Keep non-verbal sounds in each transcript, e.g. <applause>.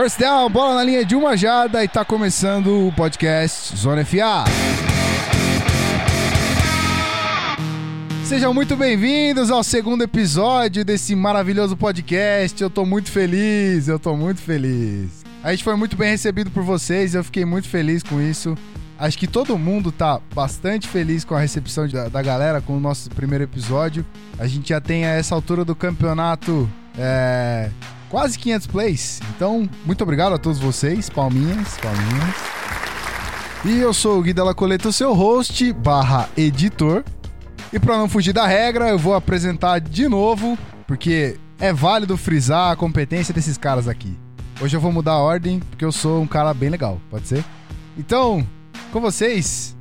First down, bola na linha de uma jarda e tá começando o podcast Zona FA. Sejam muito bem-vindos ao segundo episódio desse maravilhoso podcast. Eu tô muito feliz, eu tô muito feliz. A gente foi muito bem recebido por vocês, eu fiquei muito feliz com isso. Acho que todo mundo tá bastante feliz com a recepção da, da galera com o nosso primeiro episódio. A gente já tem a essa altura do campeonato é, quase 500 plays. Então, muito obrigado a todos vocês. Palminhas, palminhas. E eu sou o Gui Della Coleta, seu host barra editor. E para não fugir da regra, eu vou apresentar de novo, porque é válido frisar a competência desses caras aqui. Hoje eu vou mudar a ordem, porque eu sou um cara bem legal, pode ser? Então, com vocês,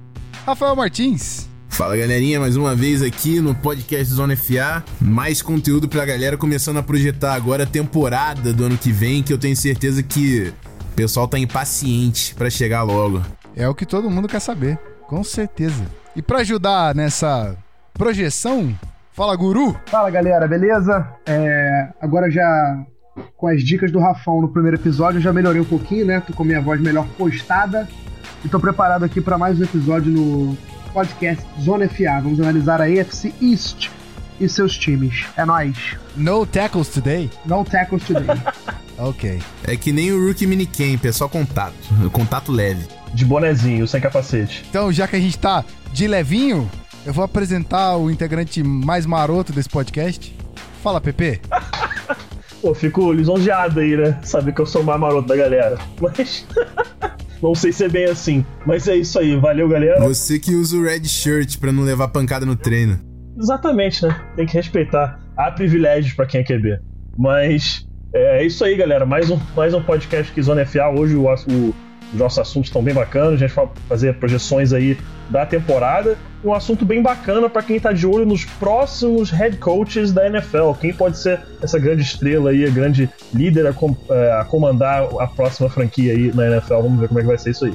Rafael Martins. Fala galerinha, mais uma vez aqui no podcast Zona FA. Mais conteúdo pra galera começando a projetar agora a temporada do ano que vem, que eu tenho certeza que o pessoal tá impaciente para chegar logo. É o que todo mundo quer saber, com certeza. E para ajudar nessa projeção. Fala, guru! Fala, galera, beleza? É, agora já com as dicas do Rafão no primeiro episódio, eu já melhorei um pouquinho, né? Tô com minha voz melhor postada. E tô preparado aqui para mais um episódio no podcast Zona FA. Vamos analisar a AFC East e seus times. É nóis. No tackles today? No tackles today. <laughs> ok. É que nem o Rookie Minicamp, é só contato. Contato leve. De bonezinho, sem capacete. Então, já que a gente tá de levinho, eu vou apresentar o integrante mais maroto desse podcast. Fala, Pepe. <laughs> Pô, fico lisonjeado aí, né? Saber que eu sou o mais maroto da galera. Mas. <laughs> não sei se é bem assim. Mas é isso aí. Valeu, galera. Você que usa o red shirt pra não levar pancada no treino. Exatamente, né? Tem que respeitar. Há privilégios para quem é QB. Mas. É, é isso aí, galera. Mais um, mais um podcast que Zona FA. Hoje o, o os nossos assuntos estão bem bacanas, a gente vai fazer projeções aí da temporada. Um assunto bem bacana para quem está de olho nos próximos head coaches da NFL. Quem pode ser essa grande estrela aí, a grande líder a, com, é, a comandar a próxima franquia aí na NFL. Vamos ver como é que vai ser isso aí.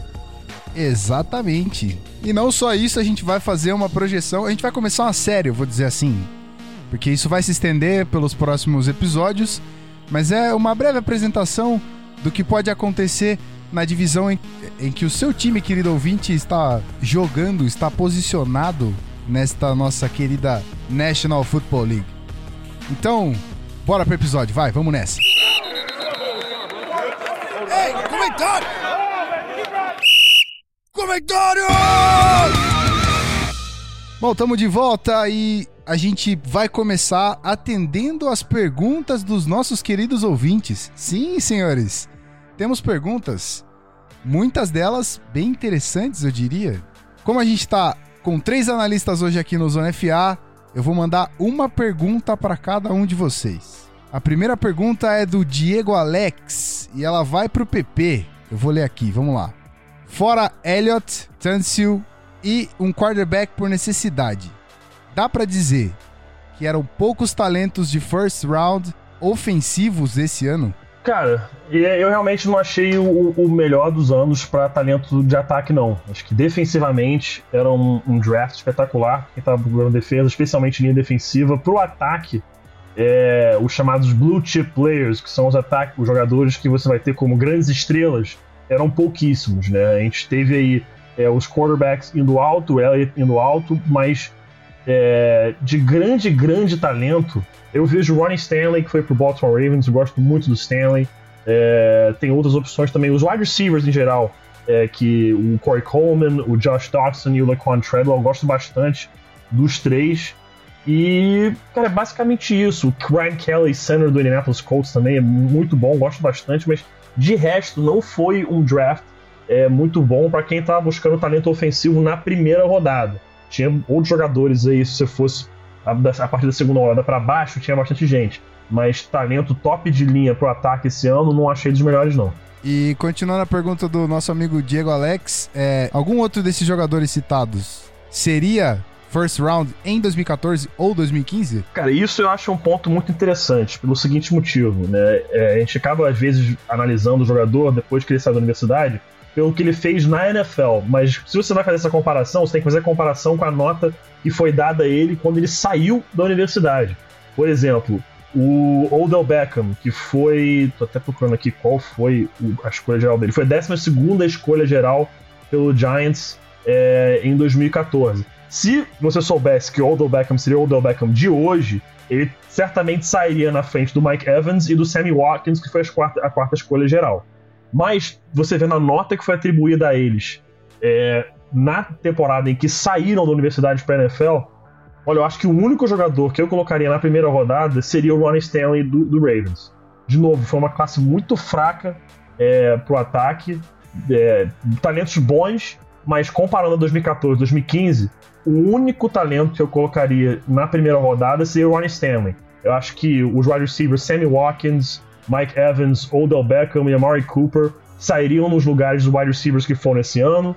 Exatamente. E não só isso, a gente vai fazer uma projeção. A gente vai começar uma série, eu vou dizer assim. Porque isso vai se estender pelos próximos episódios. Mas é uma breve apresentação do que pode acontecer na divisão em, em que o seu time, querido ouvinte, está jogando, está posicionado nesta nossa querida National Football League. Então, bora pro episódio, vai, vamos nessa. Ei, comentário! Comentário! Bom, estamos de volta e a gente vai começar atendendo as perguntas dos nossos queridos ouvintes. Sim, senhores. Temos perguntas, muitas delas bem interessantes, eu diria. Como a gente está com três analistas hoje aqui no Zona FA, eu vou mandar uma pergunta para cada um de vocês. A primeira pergunta é do Diego Alex e ela vai para o PP. Eu vou ler aqui, vamos lá. Fora Elliott, Tansil e um quarterback por necessidade, dá para dizer que eram poucos talentos de first round ofensivos esse ano? Cara, eu realmente não achei o, o melhor dos anos para talento de ataque, não. Acho que defensivamente era um, um draft espetacular, quem tava procurando defesa, especialmente linha defensiva. Pro ataque, é, os chamados blue chip players, que são os ataques, os jogadores que você vai ter como grandes estrelas, eram pouquíssimos, né? A gente teve aí é, os quarterbacks indo alto, Elliott indo alto, mas é, de grande, grande talento, eu vejo o Ronnie Stanley, que foi pro Baltimore Ravens, gosto muito do Stanley. É, tem outras opções também, os wide receivers em geral, é, que o Corey Coleman, o Josh Dawson e o Laquan Treadwell, gosto bastante dos três. E, cara, é basicamente isso. O Ryan Kelly, center do Indianapolis Colts, também é muito bom, gosto bastante, mas de resto, não foi um draft é, muito bom para quem estava buscando talento ofensivo na primeira rodada. Tinha outros jogadores aí, se você fosse a, a partir da segunda rodada para baixo, tinha bastante gente. Mas talento top de linha pro ataque esse ano, não achei dos melhores, não. E continuando a pergunta do nosso amigo Diego Alex, é, algum outro desses jogadores citados seria first round em 2014 ou 2015? Cara, isso eu acho um ponto muito interessante, pelo seguinte motivo, né? É, a gente acaba, às vezes, analisando o jogador depois que ele sai da universidade, pelo que ele fez na NFL. Mas se você vai fazer essa comparação, você tem que fazer a comparação com a nota que foi dada a ele quando ele saiu da universidade. Por exemplo, o Odell Beckham, que foi. tô até procurando aqui qual foi a escolha geral dele. Foi a 12 escolha geral pelo Giants é, em 2014. Se você soubesse que o Odell Beckham seria o Odell Beckham de hoje, ele certamente sairia na frente do Mike Evans e do Sammy Watkins, que foi a quarta, a quarta escolha geral. Mas você vê na nota que foi atribuída a eles é, na temporada em que saíram da universidade para NFL, olha, eu acho que o único jogador que eu colocaria na primeira rodada seria o Ronnie Stanley do, do Ravens. De novo, foi uma classe muito fraca é, pro ataque, é, talentos bons, mas comparando a 2014, 2015, o único talento que eu colocaria na primeira rodada seria o Ronnie Stanley. Eu acho que os wide receivers Sammy Watkins, Mike Evans, Odell Beckham e Amari Cooper sairiam nos lugares dos wide receivers que foram esse ano.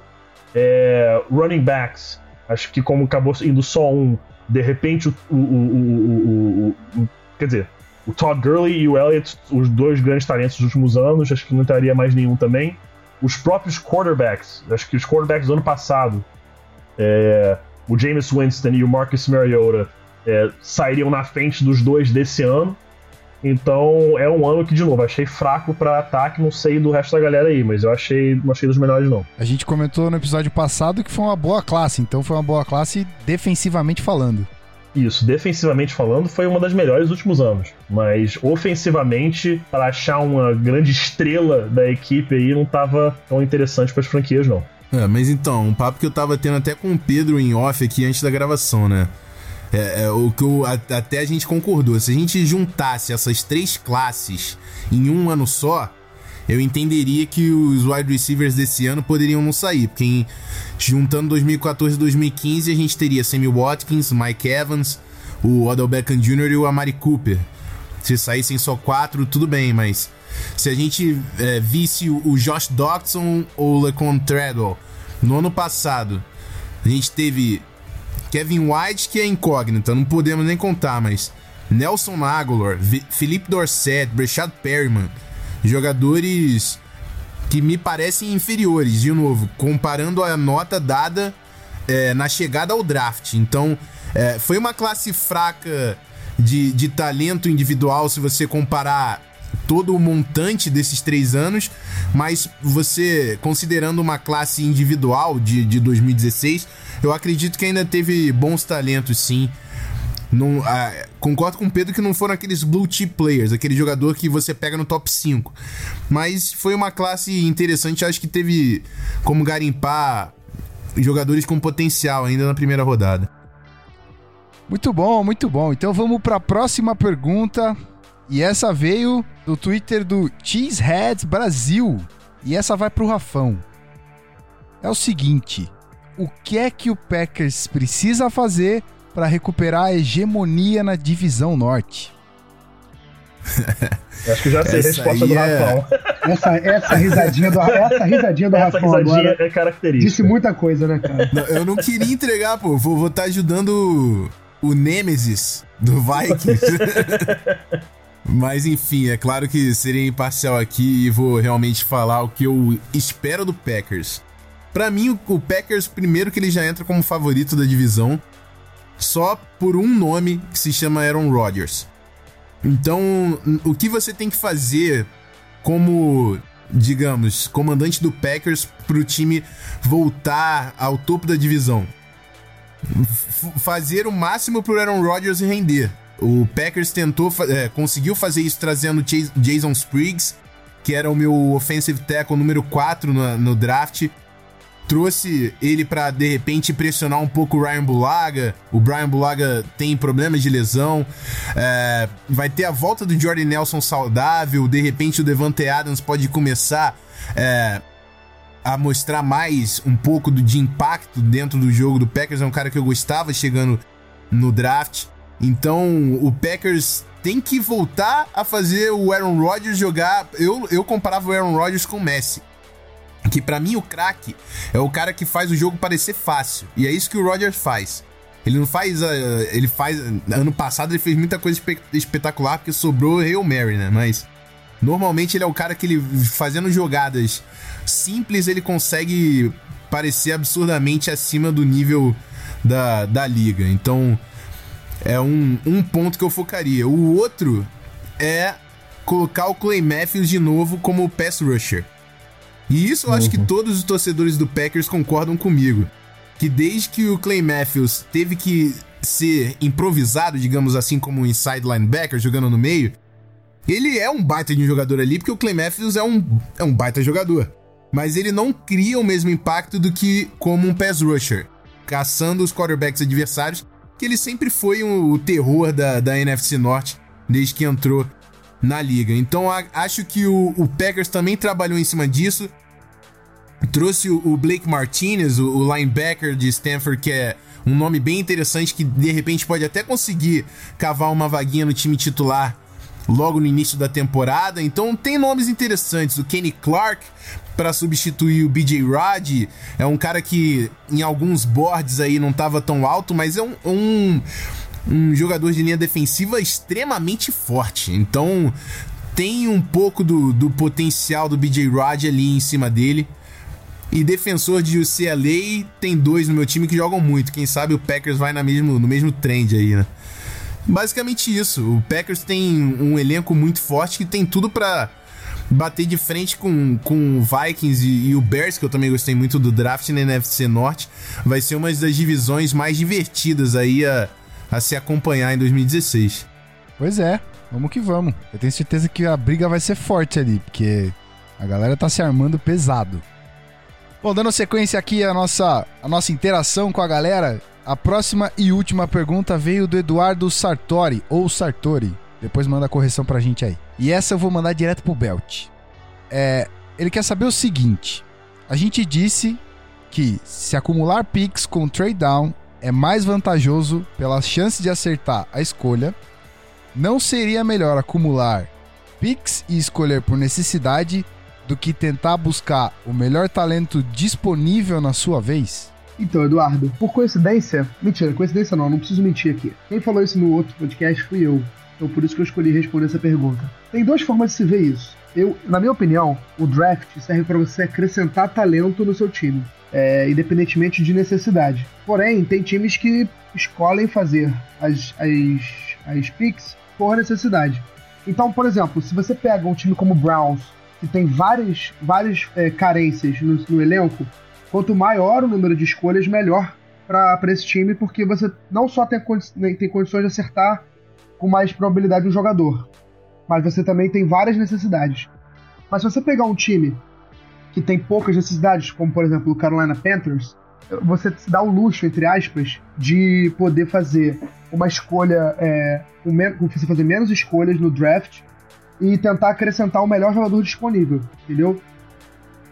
É, running backs, acho que como acabou indo só um, de repente o, o, o, o quer dizer, o Todd Gurley e o Elliott, os dois grandes talentos dos últimos anos, acho que não estaria mais nenhum também. Os próprios quarterbacks, acho que os quarterbacks do ano passado, é, o Jameis Winston e o Marcus Mariota, é, sairiam na frente dos dois desse ano. Então é um ano que, de novo, achei fraco para ataque, não sei do resto da galera aí, mas eu achei, não achei dos melhores, não. A gente comentou no episódio passado que foi uma boa classe, então foi uma boa classe defensivamente falando. Isso, defensivamente falando, foi uma das melhores dos últimos anos. Mas ofensivamente, para achar uma grande estrela da equipe aí, não tava tão interessante para as franquias, não. É, mas então, um papo que eu tava tendo até com o Pedro em off aqui antes da gravação, né? É, é, o que eu, até a gente concordou. Se a gente juntasse essas três classes em um ano só, eu entenderia que os wide receivers desse ano poderiam não sair. Porque em, juntando 2014 e 2015, a gente teria Sammy Watkins, Mike Evans, o Odell Beckham Jr. e o Amari Cooper. Se saíssem só quatro, tudo bem, mas se a gente é, visse o Josh Dodson ou o LeCon Treadwell no ano passado, a gente teve Kevin White, que é incógnita, não podemos nem contar, mas Nelson Aguilar, Felipe Dorset, Breshad Perryman, jogadores que me parecem inferiores, de novo, comparando a nota dada é, na chegada ao draft. Então, é, foi uma classe fraca de, de talento individual se você comparar todo o montante desses três anos, mas você, considerando uma classe individual de, de 2016, eu acredito que ainda teve bons talentos, sim. Não, ah, concordo com o Pedro que não foram aqueles blue chip players, aquele jogador que você pega no top 5. Mas foi uma classe interessante, acho que teve como garimpar jogadores com potencial ainda na primeira rodada. Muito bom, muito bom. Então vamos para a próxima pergunta. E essa veio do Twitter do Cheeseheads Brasil. E essa vai pro Rafão. É o seguinte: o que é que o Packers precisa fazer para recuperar a hegemonia na divisão norte? <laughs> Acho que já sei essa a resposta do é... Rafão. Essa, essa risadinha do, essa risadinha do essa Rafão risadinha agora é característica. Disse muita coisa, né, cara? Não, eu não queria entregar, pô. Vou estar tá ajudando o Nemesis do Vikings. <laughs> Mas enfim, é claro que serei imparcial aqui e vou realmente falar o que eu espero do Packers. Para mim, o Packers, primeiro que ele já entra como favorito da divisão, só por um nome que se chama Aaron Rodgers. Então, o que você tem que fazer como, digamos, comandante do Packers para o time voltar ao topo da divisão? F fazer o máximo pro Aaron Rodgers render. O Packers tentou, é, conseguiu fazer isso trazendo Jason Spriggs, que era o meu offensive tackle número 4 no, no draft. Trouxe ele para de repente pressionar um pouco o Ryan Bulaga. O Brian Bulaga tem problemas de lesão. É, vai ter a volta do Jordan Nelson saudável. De repente o Devante Adams pode começar é, a mostrar mais um pouco de impacto dentro do jogo do Packers. É um cara que eu gostava chegando no draft. Então, o Packers tem que voltar a fazer o Aaron Rodgers jogar. Eu, eu comparava o Aaron Rodgers com o Messi. Que para mim o craque é o cara que faz o jogo parecer fácil. E é isso que o Rodgers faz. Ele não faz. Uh, ele faz. Ano passado ele fez muita coisa espe espetacular porque sobrou Hail Mary, né? Mas. Normalmente ele é o cara que ele fazendo jogadas simples ele consegue parecer absurdamente acima do nível da, da liga. Então É um, um ponto que eu focaria. O outro é colocar o Clay Matthews de novo como pass rusher. E isso eu acho que uhum. todos os torcedores do Packers concordam comigo. Que desde que o Clay Matthews teve que ser improvisado, digamos assim, como um inside linebacker, jogando no meio, ele é um baita de um jogador ali, porque o Clay Matthews é um, é um baita jogador. Mas ele não cria o mesmo impacto do que como um pass rusher, caçando os quarterbacks adversários, que ele sempre foi um, o terror da, da NFC Norte desde que entrou na liga. Então a, acho que o, o, Packers também trabalhou em cima disso. Trouxe o, o Blake Martinez, o, o, linebacker de Stanford, que é um nome bem interessante que de repente pode até conseguir cavar uma vaguinha no time titular logo no início da temporada. Então tem nomes interessantes. O Kenny Clark para substituir o BJ Rod é um cara que em alguns boards aí não estava tão alto, mas é um, um um jogador de linha defensiva extremamente forte. Então tem um pouco do, do potencial do BJ Rod ali em cima dele. E defensor de UCLA tem dois no meu time que jogam muito. Quem sabe o Packers vai na mesmo, no mesmo trend aí, né? Basicamente isso. O Packers tem um elenco muito forte que tem tudo para bater de frente com, com o Vikings e, e, o Bears, que eu também gostei muito do draft na NFC Norte. Vai ser uma das divisões mais divertidas aí a, a se acompanhar em 2016. Pois é, vamos que vamos. Eu tenho certeza que a briga vai ser forte ali, porque a galera tá se armando pesado. Bom, dando sequência aqui a nossa, a nossa interação com a galera, a próxima e última pergunta veio do Eduardo Sartori, ou Sartori. Depois manda a correção pra gente aí. E essa eu vou mandar direto pro Belt. É, ele quer saber o seguinte: a gente disse que se acumular picks com trade down é mais vantajoso pela chance de acertar a escolha, não seria melhor acumular picks e escolher por necessidade do que tentar buscar o melhor talento disponível na sua vez? Então, Eduardo, por coincidência, mentira, coincidência não, não preciso mentir aqui. Quem falou isso no outro podcast fui eu. Então por isso que eu escolhi responder essa pergunta. Tem duas formas de se ver isso. Eu, na minha opinião, o draft serve para você acrescentar talento no seu time é, independentemente de necessidade. Porém, tem times que escolhem fazer as, as, as picks por necessidade. Então, por exemplo, se você pega um time como o Browns, que tem várias, várias é, carências no, no, elenco, quanto maior o número de escolhas, melhor para esse time, porque você não só tem, tem condições de acertar com mais probabilidade um jogador, mas você também tem várias necessidades. Mas se você pegar um time que tem poucas necessidades, como por exemplo o Carolina Panthers, você se dá o luxo, entre aspas, de poder fazer uma escolha, é, um, você fazer menos escolhas no draft e tentar acrescentar o melhor jogador disponível, entendeu?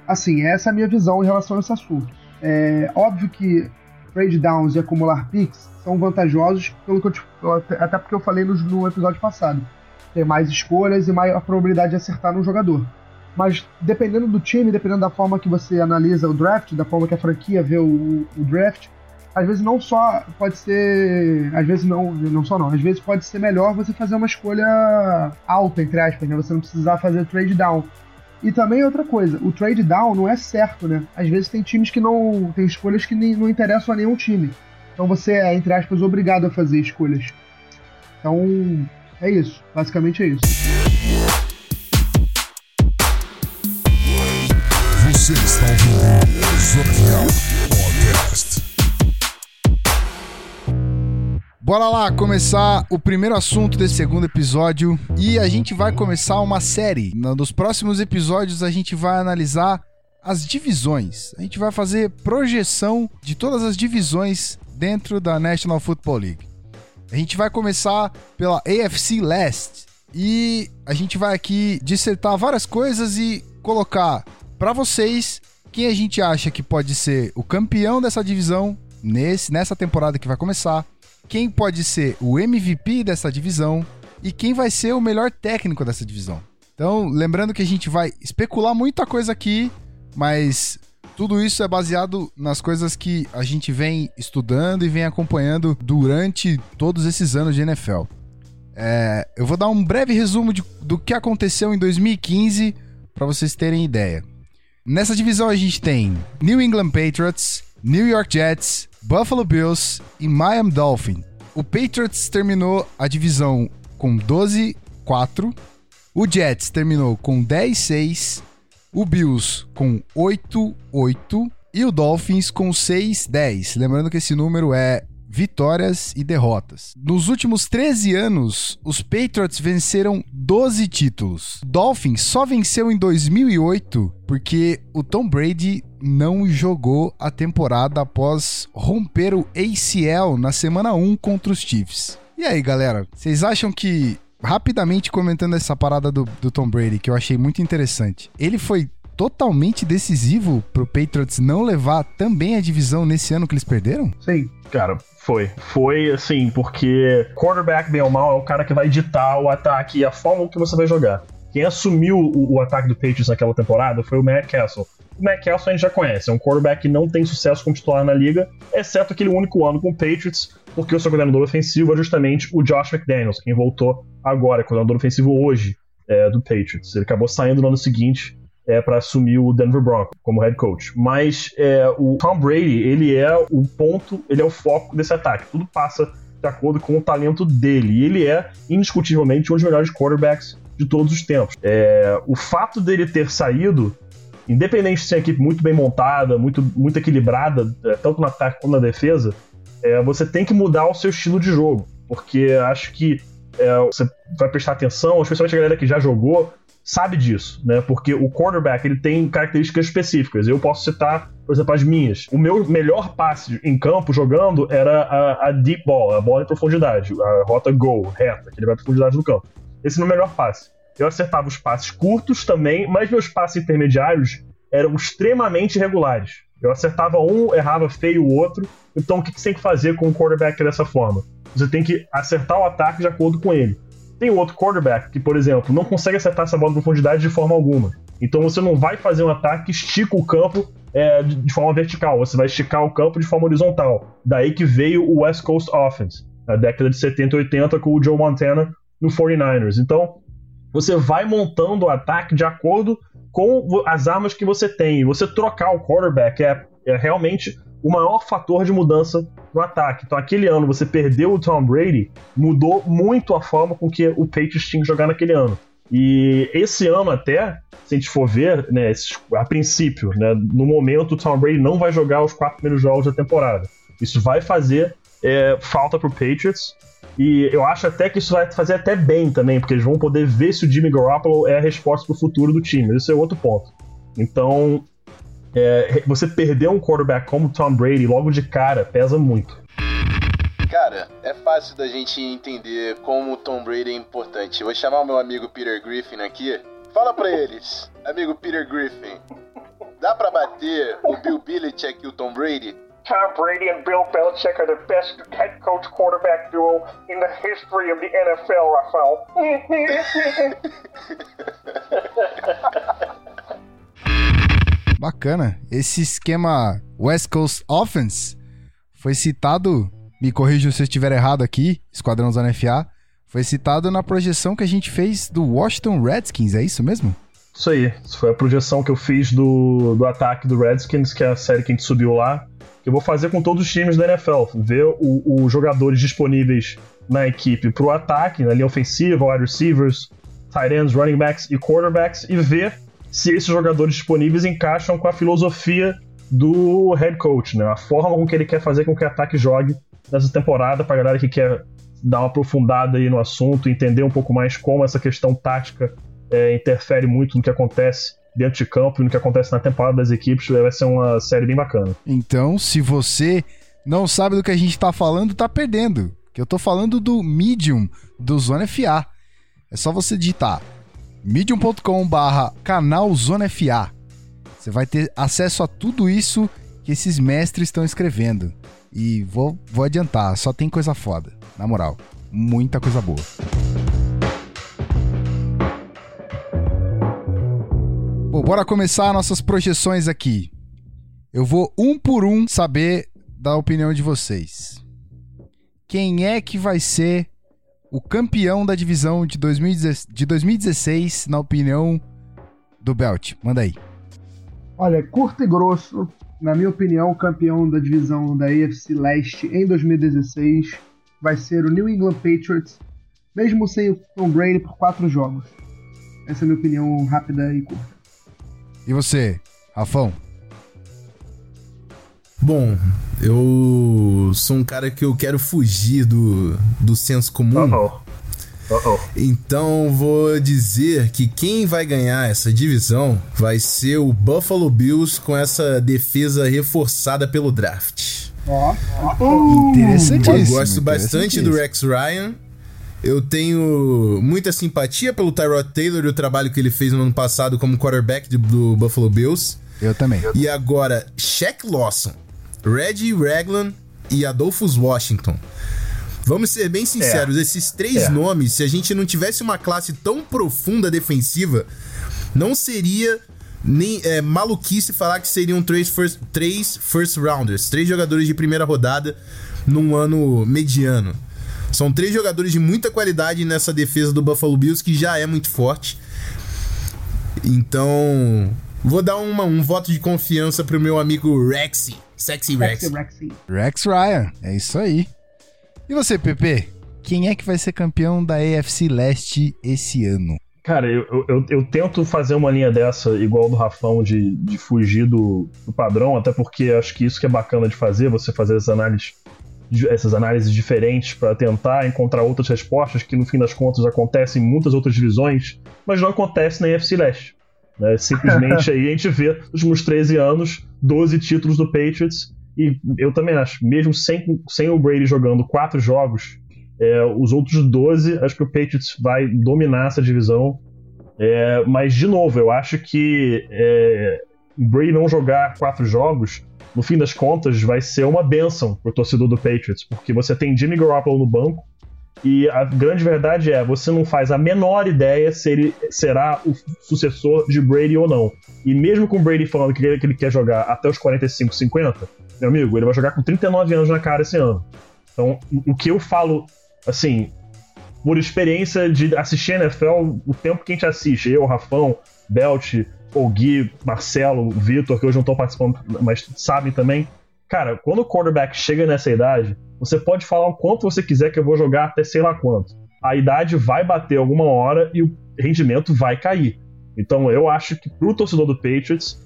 Assim, essa é a minha visão em relação a esse assunto. É óbvio que trade downs e acumular picks são vantajosos, pelo que eu te, até porque eu falei no, no episódio passado. Ter mais escolhas e maior probabilidade de acertar no jogador. Mas dependendo do time, dependendo da forma que você analisa o draft, da forma que a franquia vê o, o draft, às vezes não só pode ser. Às vezes não, não só não. Às vezes pode ser melhor você fazer uma escolha alta, entre aspas, né? Você não precisar fazer trade down. E também outra coisa, o trade down não é certo, né? Às vezes tem times que não. tem escolhas que nem, não interessam a nenhum time. Então você é, entre aspas, obrigado a fazer escolhas. Então, é isso. Basicamente é isso. Você está ouvindo Bora lá começar o primeiro assunto desse segundo episódio e a gente vai começar uma série. Nos próximos episódios a gente vai analisar as divisões. A gente vai fazer projeção de todas as divisões dentro da National Football League. A gente vai começar pela AFC Leste e a gente vai aqui dissertar várias coisas e colocar para vocês quem a gente acha que pode ser o campeão dessa divisão nesse, nessa temporada que vai começar, quem pode ser o MVP dessa divisão e quem vai ser o melhor técnico dessa divisão. Então, lembrando que a gente vai especular muita coisa aqui, mas tudo isso é baseado nas coisas que a gente vem estudando e vem acompanhando durante todos esses anos de NFL. É, eu vou dar um breve resumo de, do que aconteceu em 2015 para vocês terem ideia. Nessa divisão a gente tem New England Patriots, New York Jets, Buffalo Bills e Miami Dolphins. o Patriots terminou a divisão com 12-4, o Jets terminou com 10-6, o Bills com 8-8 e o Dolphins com 6-10. Lembrando que esse número é vitórias e derrotas. Nos últimos 13 anos, os Patriots venceram 12 títulos. Dolphins só venceu em 2008 porque o Tom Brady não jogou a temporada após romper o ACL na semana 1 contra os Chiefs. E aí, galera, vocês acham que rapidamente comentando essa parada do, do Tom Brady, que eu achei muito interessante. Ele foi totalmente decisivo pro Patriots não levar também a divisão nesse ano que eles perderam? Sim. Cara, foi. Foi assim, porque quarterback, bem ou mal, é o cara que vai ditar o ataque e a forma que você vai jogar. Quem assumiu o, o, ataque do Patriots naquela temporada foi o Matt Castle. O Matt Castle a gente já conhece, é um quarterback que não tem sucesso como titular na liga, exceto aquele único ano com o Patriots, porque o seu coordenador ofensivo é justamente o Josh McDaniels, quem voltou agora, coordenador ofensivo hoje é, do Patriots. Ele acabou saindo no ano seguinte é, para assumir o Denver Broncos como head coach. Mas é, o Tom Brady, ele é o ponto, ele é o foco desse ataque. Tudo passa de acordo com o talento dele. E ele é, indiscutivelmente, um dos melhores quarterbacks de todos os tempos. É, o fato dele ter saído, independente de ser uma equipe muito bem montada, muito, muito equilibrada, é, tanto no ataque quanto na defesa, é, você tem que mudar o seu estilo de jogo. Porque acho que é, você vai prestar atenção, especialmente a galera que já jogou, sabe disso, né? Porque o quarterback ele tem características específicas. Eu posso citar, por exemplo, as minhas. O meu melhor passe em campo jogando era a, a deep ball, a bola em profundidade, a rota go, reta, que ele vai em profundidade do campo. Esse é o meu melhor passe. Eu acertava os passes curtos também, mas meus passes intermediários eram extremamente irregulares. Eu acertava um, errava feio o outro. Então o que você tem que fazer com o quarterback dessa forma? Você tem que acertar o ataque de acordo com ele. Tem outro quarterback que, por exemplo, não consegue acertar essa bola em profundidade de forma alguma. Então você não vai fazer um ataque que estica o campo é, de, forma vertical, você vai esticar o campo de forma horizontal. Daí que veio o West Coast Offense, na década de 70 e 80, com o Joe Montana no 49ers. Então, você vai montando o ataque de acordo com as armas que você tem. Você trocar o quarterback é, é realmente o maior fator de mudança no ataque. Então, aquele ano você perdeu o Tom Brady, mudou muito a forma com que o Patriots tinha que jogar naquele ano. E esse ano até, se a gente for ver, né, a princípio, né, no momento o Tom Brady não vai jogar os quatro primeiros jogos da temporada. Isso vai fazer é, falta pro Patriots. E eu acho até que isso vai fazer até bem também, porque eles vão poder ver se o Jimmy Garoppolo é a resposta pro futuro do time. Esse é outro ponto. Então, é, você perder um quarterback como Tom Brady logo de cara pesa muito. Cara, é fácil da gente entender como o Tom Brady é importante. Eu vou chamar o meu amigo Peter Griffin aqui. Fala pra eles, amigo Peter Griffin. Dá pra bater o Bill Belichick e o Tom Brady? Tom Brady and Bill Belichick are the best head coach quarterback duo in the history of the NFL, Rafael. <laughs> Bacana. Esse esquema West Coast Offense foi citado, me corrija se eu estiver errado aqui, Esquadrão Zona FA, foi citado na projeção que a gente fez do Washington Redskins, é isso mesmo? Isso aí, isso foi a projeção que eu fiz do, do ataque do Redskins, que é a série que a gente subiu lá, que eu vou fazer com todos os times da NFL, ver os jogadores disponíveis na equipe para o ataque, na linha ofensiva, wide receivers, tight ends, running backs e quarterbacks, e ver se esses jogadores disponíveis encaixam com a filosofia do head coach, né? A forma com que ele quer fazer com que o ataque jogue nessa temporada, para a galera que quer dar uma aprofundada aí no assunto, entender um pouco mais como essa questão tática é, interfere muito no que acontece dentro de campo e no que acontece na temporada das equipes, vai ser uma série bem bacana. Então, se você não sabe do que a gente está falando, tá perdendo. Que eu tô falando do Medium do Zona FA. É só você digitar medium.com barra canal Zona FA. Você vai ter acesso a tudo isso que esses mestres estão escrevendo. E vou, vou adiantar, só tem coisa foda. Na moral, muita coisa boa. Bom, bora começar nossas projeções aqui. Eu vou um por um saber da opinião de vocês. Quem é que vai ser o campeão da divisão de 2016, na opinião do Belt. Manda aí. Olha, curto e grosso, na minha opinião, o campeão da divisão da AFC Leste em 2016 vai ser o New England Patriots, mesmo sem o Tom Brady por quatro jogos. Essa é a minha opinião rápida e curta. E você, Rafão? Bom, eu sou um cara que eu quero fugir do, do senso comum. Uh -oh. Uh -oh. Então vou dizer que quem vai ganhar essa divisão vai ser o Buffalo Bills com essa defesa reforçada pelo draft. Oh. interessantíssimo. Eu gosto bastante do Rex Ryan. Eu tenho muita simpatia pelo Tyrod Taylor e o trabalho que ele fez no ano passado como quarterback do Buffalo Bills. Eu também. E agora, Shaq Lawson, Reggie Raglan e Adolphus Washington. Vamos ser bem sinceros, é. esses três é. nomes, se a gente não tivesse uma classe tão profunda defensiva, não seria nem é, maluquice falar que seriam três first, três first rounders, três jogadores de primeira rodada num ano mediano. São três jogadores de muita qualidade nessa defesa do Buffalo Bills que já é muito forte. Então, vou dar uma, um voto de confiança pro meu amigo Rexy. Sexy Rex. Rexy. Rex Ryan, é isso aí. E você, Pepe? Quem é que vai ser campeão da AFC Leste esse ano? Cara, eu, eu, eu, tento fazer uma linha dessa, igual do Rafão, de, de fugir do, do, padrão, até porque acho que isso que é bacana de fazer, você fazer essas análises, essas análises diferentes para tentar encontrar outras respostas que no fim das contas acontecem em muitas outras divisões, mas não acontece na AFC Leste. Né? Simplesmente aí a gente vê nos últimos 13 anos 12 títulos do Patriots. E eu também acho, mesmo sem, sem o Brady jogando quatro jogos, é, os outros 12, acho que o Patriots vai dominar essa divisão. É, mas, de novo, eu acho que é, o Brady não jogar quatro jogos, no fim das contas, vai ser uma benção pro torcedor do Patriots, porque você tem Jimmy Garoppolo no banco, e a grande verdade é, você não faz a menor ideia se ele será o sucessor de Brady ou não. E mesmo com o Brady falando que ele quer jogar até os 45, 50, meu amigo, ele vai jogar com 39 anos na cara esse ano. Então, o que eu falo, assim, por experiência de assistir NFL, o tempo que a gente assiste, eu, Rafão, Belt, o Gui, Marcelo, Vitor, que hoje não estão participando, mas sabem também. Cara, quando o quarterback chega nessa idade, você pode falar o quanto você quiser que eu vou jogar até sei lá quanto. A idade vai bater alguma hora e o rendimento vai cair. Então eu acho que pro torcedor do Patriots,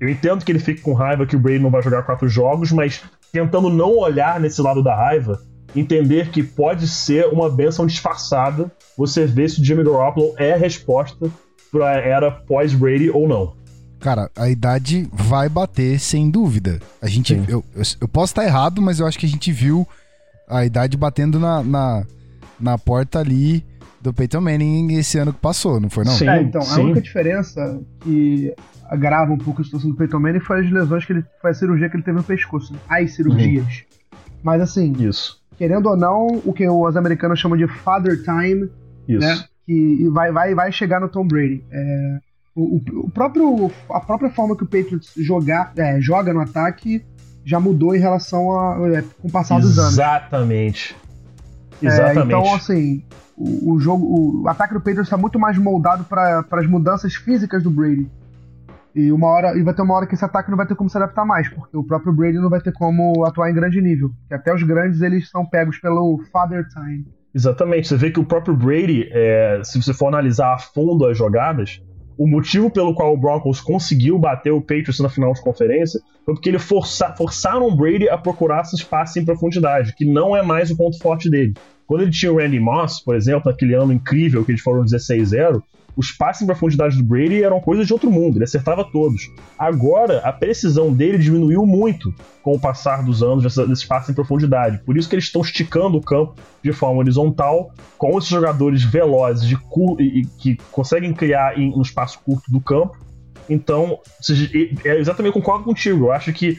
eu entendo que ele fique com raiva que o Brady não vai jogar quatro jogos, mas tentando não olhar nesse lado da raiva, entender que pode ser uma benção disfarçada, você ver se o Jimmy Garoppolo é a resposta para era pós-Brady ou não. Cara, a idade vai bater sem dúvida. A gente, eu, eu, eu, posso estar errado, mas eu acho que a gente viu a idade batendo na, na, na porta ali do Peyton Manning esse ano que passou, não foi não? Sim, é, então, sim. a única diferença que agrava um pouco a situação do Peyton Manning foi as lesões que ele foi a cirurgia que ele teve no pescoço, as cirurgias. Uhum. Mas assim, isso. querendo ou não, o que os americanos chamam de father time, isso. né? Que vai, vai, vai chegar no Tom Brady. É, o, o, próprio, a própria forma que o Patriots jogar, é, joga no ataque já mudou em relação a é, com o passar dos anos. Exatamente. Exatamente. É, então, assim, o, o, jogo, o ataque do Patriots está muito mais moldado para as mudanças físicas do Brady. E uma hora e vai ter uma hora que esse ataque não vai ter como se adaptar mais, porque o próprio Brady não vai ter como atuar em grande nível. Que até os grandes eles são pegos pelo father time. Exatamente. Você vê que o próprio Brady, é, se você for analisar a fundo as jogadas, o motivo pelo qual o Broncos conseguiu bater o Patriots na final de conferência foi porque ele força, forçaram o Brady a procurar esse espaço em profundidade, que não é mais o ponto forte dele. Quando ele tinha o Randy Moss, por exemplo, naquele ano incrível que eles foram 16-0, os passes em profundidade do Brady eram coisas de outro mundo, ele acertava todos. Agora, a precisão dele diminuiu muito com o passar dos anos desses passes em profundidade. Por isso que eles estão esticando o campo de forma horizontal, com esses jogadores velozes de e, que conseguem criar em um espaço curto do campo. Então, é exatamente concordo contigo. Eu acho que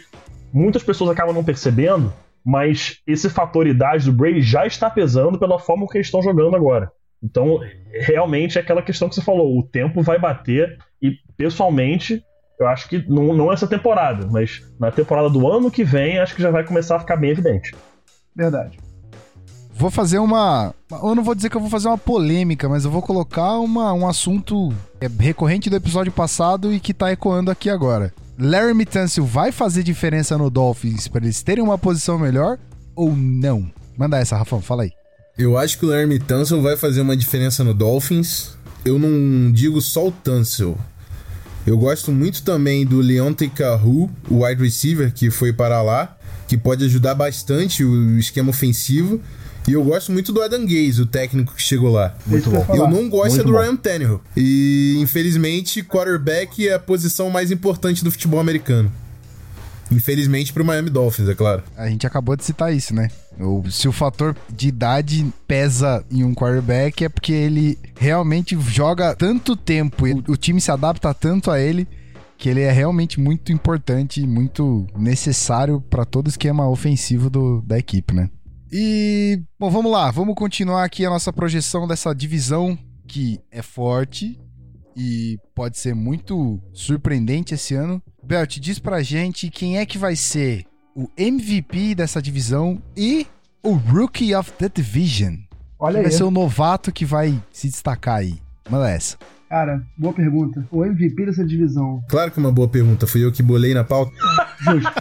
muitas pessoas acabam não percebendo, mas esse fator idade do Brady já está pesando pela forma que eles estão jogando agora. Então, realmente é aquela questão que você falou, o tempo vai bater e, pessoalmente, eu acho que não, não essa temporada, mas na temporada do ano que vem, acho que já vai começar a ficar bem evidente. Verdade. Vou fazer uma. Eu não vou dizer que eu vou fazer uma polêmica, mas eu vou colocar uma, um assunto é, recorrente do episódio passado e que tá ecoando aqui agora. Larry Mitansil vai fazer diferença no Dolphins para eles terem uma posição melhor ou não? Manda essa, Rafão, fala aí. Eu acho que o Larry Tunsil vai fazer uma diferença no Dolphins. Eu não digo só o Tunsil. Eu gosto muito também do Leonte Cahu, o wide receiver que foi para lá, que pode ajudar bastante o esquema ofensivo. E eu gosto muito do Adam Gaze, o técnico que chegou lá. Muito bom. Eu não gosto Muito é do bom. Ryan Tannehill. E, infelizmente, quarterback é a posição mais importante do futebol americano. Infelizmente pro Miami Dolphins, é claro. A gente acabou de citar isso, né? Se o fator de idade pesa em um quarterback é porque ele realmente joga tanto tempo, e o, time se adapta tanto a ele que ele é realmente muito importante e muito necessário para todo esquema ofensivo do- da equipe, né? E, bom, vamos lá, vamos continuar aqui a nossa projeção dessa divisão que é forte e pode ser muito surpreendente esse ano. Belt, diz pra gente quem é que vai ser o MVP dessa divisão e o Rookie of the Division. Olha Quem aí. vai ser o novato que vai se destacar aí? Manda essa. Cara, boa pergunta. O MVP dessa divisão. Claro que é uma boa pergunta. Fui eu que bolei na pauta. Justo. <laughs>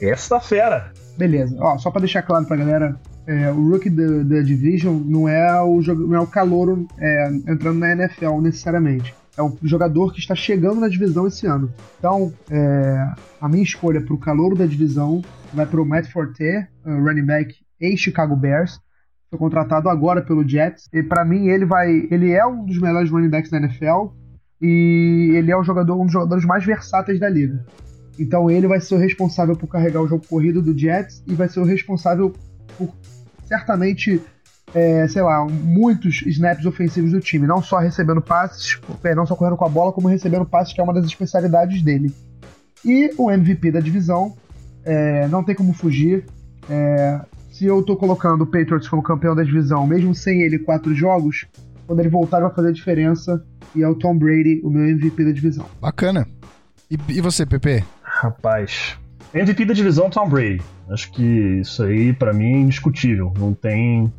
Essa fera. Beleza. Ó, só pra deixar claro pra galera, é, o rookie da, Division não é o, jogo- não é o calouro é, entrando na NFL necessariamente. É um jogador que está chegando na divisão esse ano. Então, é, a minha escolha pro calouro da divisão vai pro Matt Forte, uh, running back ex-Chicago Bears. Foi contratado agora pelo Jets. E pra mim, ele vai. Ele é um dos melhores running backs da NFL. E ele é um, jogador, um dos jogadores mais versáteis da liga. Então ele vai ser o responsável por carregar o jogo corrido do Jets e vai ser o responsável por certamente, é, sei lá, muitos snaps ofensivos do time. Não só recebendo passes, é, não só correndo com a bola, como recebendo passes, que é uma das especialidades dele. E o MVP da divisão, é, não tem como fugir. É, se eu tô colocando o Patriots como campeão da divisão, mesmo sem ele quatro jogos, quando ele voltar vai fazer a diferença. E é o Tom Brady, o meu MVP da divisão. Bacana. E, e você, Pepe? Rapaz. MVP da divisão Tom Brady. Acho que isso aí, pra mim, é indiscutível. Não tem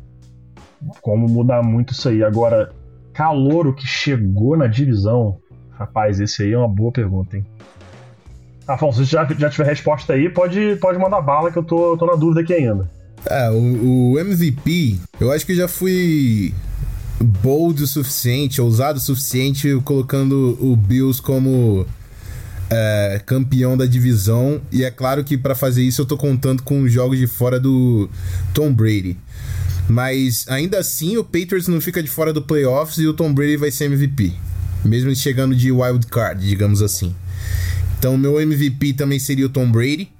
como mudar muito isso aí. Agora, Calouro que chegou na divisão. Rapaz, esse aí é uma boa pergunta, hein? Afonso, se já, já tiver resposta aí, pode, pode mandar bala que eu tô, tô na dúvida aqui ainda. É, o, o MVP, eu acho que já fui bold o suficiente, ousado o suficiente, colocando o Bills como é, campeão da divisão. E é claro que para fazer isso eu tô contando com os jogos de fora do Tom Brady. Mas ainda assim o Patriots não fica de fora do playoffs e o Tom Brady vai ser MVP. Mesmo chegando de wild card, digamos assim. Então meu MVP também seria o Tom Brady.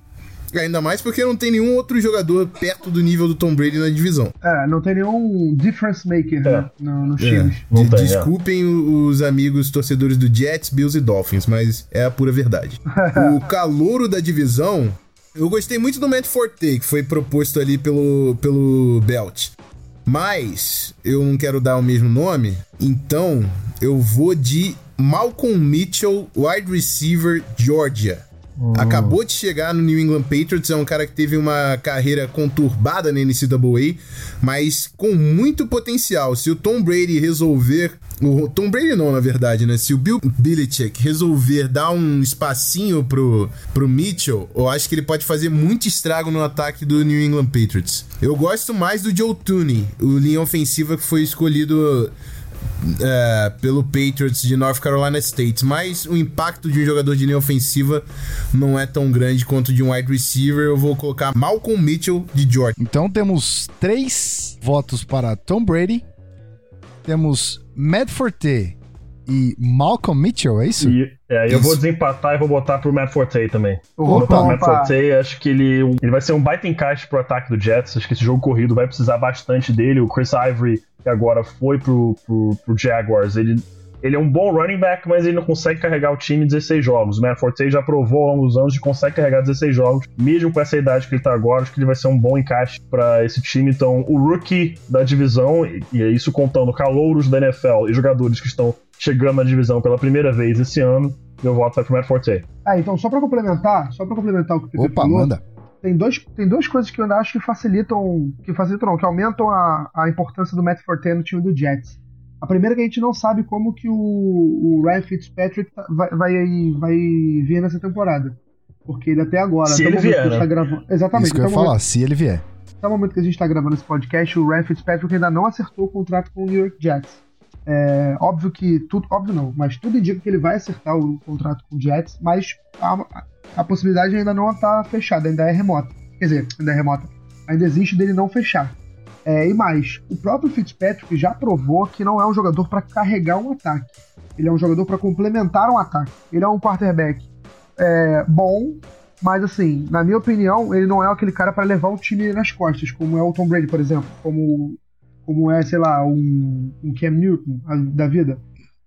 Ainda mais porque não tem nenhum outro jogador perto do nível do Tom Brady na divisão. É, não tem nenhum difference maker É. né, no, nos É. times. De- tem, é. Desculpem o- os amigos torcedores do Jets, Bills e Dolphins, mas é a pura verdade. <laughs> o calouro da divisão, eu gostei muito do Matt Forte, que foi proposto ali pelo, pelo Belt. Mas eu não quero dar o mesmo nome, então eu vou de Malcolm Mitchell, wide receiver, Georgia. Acabou de chegar no New England Patriots, é um cara que teve uma carreira conturbada na NCAA, mas com muito potencial. Se o Tom Brady resolver. O Tom Brady não, na verdade, né? Se o Bill Belichick resolver dar um espacinho pro, pro Mitchell, eu acho que ele pode fazer muito estrago no ataque do New England Patriots. Eu gosto mais do Joe Tooney, o linha ofensiva que foi escolhido é, pelo Patriots de North Carolina State, mas o impacto de um jogador de linha ofensiva não é tão grande quanto de um wide receiver. Eu vou colocar Malcolm Mitchell de Georgia. Então temos três votos para Tom Brady, temos Matt Forte e Malcolm Mitchell, é isso? E é, eu vou Isso. desempatar e vou botar pro Matt Forte também. Opa, Vou botar o Matt. Forte, acho que ele, ele vai ser um baita encaixe pro ataque do Jets. Acho que esse jogo corrido vai precisar bastante dele. O Chris Ivory, que agora foi pro, pro, pro Jaguars, ele, ele é um bom running back, mas ele não consegue carregar o time em 16 jogos. O Matt Forte já provou ao longo dos anos que consegue carregar 16 jogos, mesmo com essa idade que ele tá agora. Acho que ele vai ser um bom encaixe para esse time. Então, o rookie da divisão, e, é isso contando calouros da NFL e jogadores que estão chegando na divisão pela primeira vez esse ano, meu voto vai pro Matt Forte. Ah, então só pra complementar, só para complementar o que o Pepe Opa, falou, manda. tem, dois, tem duas coisas que eu ainda acho que facilitam, que facilitam não, que aumentam a, a importância do Matt Forte no time do Jets. A primeira é que a gente não sabe como que o, o Ryan Fitzpatrick tá- vai, vai, vai vir nessa temporada. Porque ele até agora. Se até ele o momento vier, que a gente né? tá gravando, exatamente. Isso que eu ia o momento- falar, se ele vier. até o momento que a gente está gravando esse podcast, o Ryan Fitzpatrick ainda não acertou o contrato com o New York Jets. É, óbvio que tudo, óbvio não, mas tudo indica que ele vai acertar o contrato com o Jets, mas a, a possibilidade ainda não está fechada, ainda é remota. Quer dizer, ainda é remota. Ainda existe dele não fechar. É, e mais, o próprio Fitzpatrick já provou que não é um jogador para carregar um ataque. Ele é um jogador para complementar um ataque. Ele é um quarterback é, bom, mas assim, na minha opinião, ele não é aquele cara para levar o time nas costas, como é o Tom Brady, por exemplo, como, como é, sei lá, um, um Cam Newton da vida.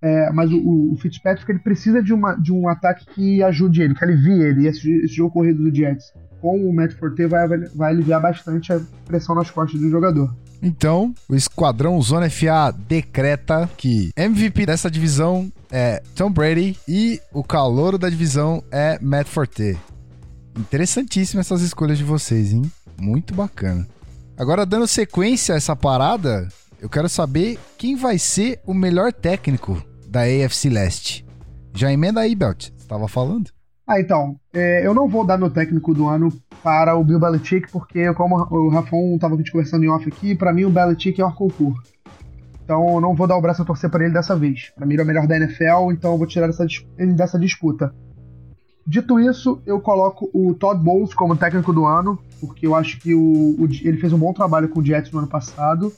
É, mas o, o Fitzpatrick ele precisa de, uma, de um ataque que ajude ele, que alivie ele. E esse, esse jogo corrido do Jets com o Matt Forte vai, vai aliviar bastante a pressão nas costas do jogador. Então, o Esquadrão Zona FA decreta que MVP dessa divisão é Tom Brady e o calouro da divisão é Matt Forte. Interessantíssimas essas escolhas de vocês, hein? Muito bacana. Agora, dando sequência a essa parada, eu quero saber quem vai ser o melhor técnico da AFC Leste. Já emenda aí, Belt. Você estava falando? Ah, então, é, eu não vou dar meu técnico do ano para o Bill Belichick, porque como o Rafon estava conversando em off aqui, para mim o Belichick é o concurso. Então eu não vou dar o braço a torcer para ele dessa vez. Para mim ele é o melhor da NFL, então eu vou tirar essa, ele dessa disputa. Dito isso, eu coloco o Todd Bowles como técnico do ano, porque eu acho que o, o- ele fez um bom trabalho com o Jets no ano passado.